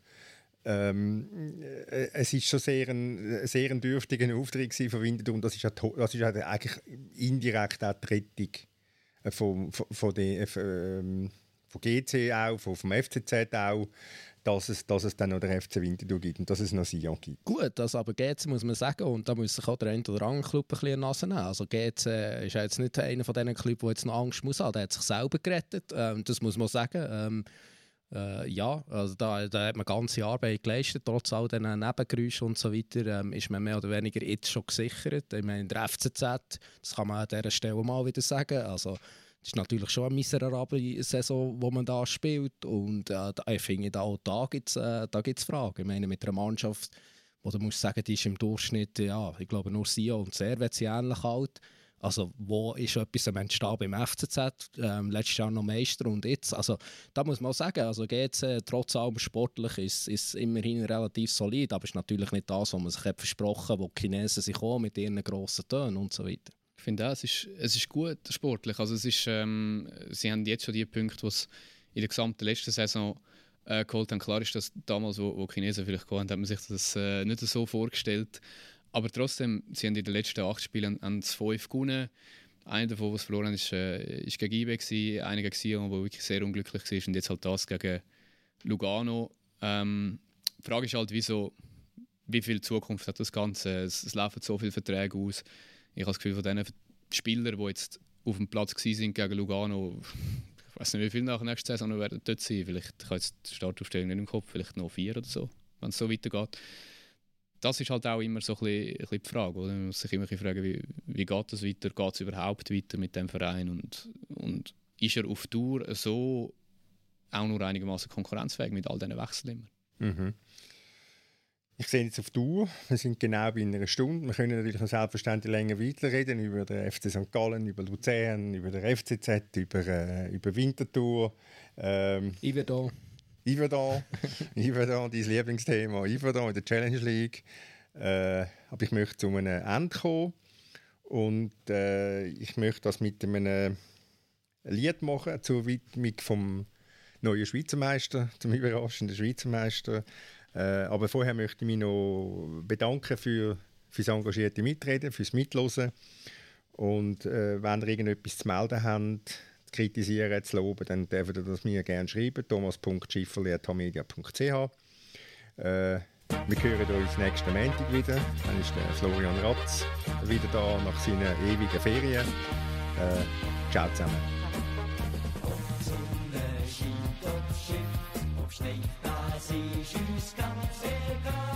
Ähm, äh, es ist schon sehr ein, sehr ein dürftiger Auftritt von Winterthur und das ist, auch, das ist auch eigentlich indirekt auch die Rettung äh, von, von, von, der, von, ähm, von GC auch, von, vom FCZ auch dass es, dass es dann noch der FC Winterthur gibt und dass es noch Sion gibt. Gut, das aber GC muss man sagen und da muss sich auch der eine oder andere Club ein bisschen Nase nehmen. Also GC ist jetzt nicht einer von diesen Clubs, der jetzt noch Angst muss haben. Der hat sich selber gerettet, ähm, das muss man sagen. Ähm, äh, ja, also da, da hat man ganze Arbeit geleistet, trotz all diesen Nebengeräuschen und so weiter, ähm, ist man mehr oder weniger jetzt schon gesichert. Ich meine, der FCZ, das kann man an dieser Stelle mal wieder sagen, also das ist natürlich schon eine miserable Saison, die man da spielt. Und äh, ich finde, auch da gibt es äh, Fragen. Ich meine, mit einer Mannschaft, wo du musst sagen, die ist im Durchschnitt, ja, ich glaube, nur Sio und Servet ähnlich alt. Also, wo ist etwas am Entstehen beim FCZ? Ähm, letztes Jahr noch Meister und jetzt. Also, da muss man auch sagen, also GC, trotz allem sportlich, ist, ist immerhin relativ solid, aber es ist natürlich nicht das, was man sich hat versprochen hat, wo die Chinesen sich auch mit ihren grossen Tönen und so weiter. Ich finde auch, es ist, es ist gut sportlich. Also es ist, ähm, sie haben jetzt schon die Punkte, die sie in der gesamten letzten Saison äh, geholt haben. Klar ist, dass damals, wo, wo Chinesen vielleicht gekommen haben, hat man sich das äh, nicht so vorgestellt. Aber trotzdem, sie haben in den letzten acht Spielen an fünf gewonnen. Einer davon, was verloren ist, äh, ist gegen IB, gewesen, einer gegen Sion, der wirklich sehr unglücklich war. Und jetzt halt das gegen Lugano. Ähm, die Frage ist halt, wieso, wie viel Zukunft hat das Ganze? Es, es laufen so viele Verträge aus ich habe das Gefühl, von diesen Spielern, die jetzt auf dem Platz sind gegen Lugano. Ich weiß nicht, wie viele nach der nächsten Saison noch werden dort sein. Vielleicht ich habe jetzt die Startaufstellung nicht im Kopf, vielleicht noch vier oder so, wenn es so weitergeht. Das ist halt auch immer so ein bisschen, ein bisschen die Frage. Oder? Man muss sich immer fragen, wie, wie geht das weiter? Geht es überhaupt weiter mit dem Verein? Und, und ist er auf Tour so auch nur einigermaßen konkurrenzfähig mit all diesen Wechseln immer? Mhm. Ich sehe jetzt auf die Uhr, wir sind genau bei einer Stunde. Wir können natürlich noch selbstverständlich länger weiterreden über den FC St. Gallen, über Luzern, über den FCZ, über, äh, über Winterthur. Ähm, Iverdon. Iverdon, Iverdon, dein Lieblingsthema, Iverdon in der Challenge League. Äh, aber ich möchte zu einem Ende kommen und äh, ich möchte das mit einem Lied machen zur Widmung vom neuen Schweizer Meister, zum überraschenden Schweizer Meister. Äh, aber vorher möchte ich mich noch bedanken für, das engagierte Mitreden, fürs Mitlosen. Und äh, wenn ihr irgendetwas zu melden habt, zu kritisieren, zu loben, dann dürft ihr das mir gerne schreiben. thomas.schifferli.media.ch äh, Wir hören uns nächsten Montag wieder. Dann ist der Florian Ratz wieder da nach seinen ewigen Ferien. Äh, ciao zusammen. Stört, es ist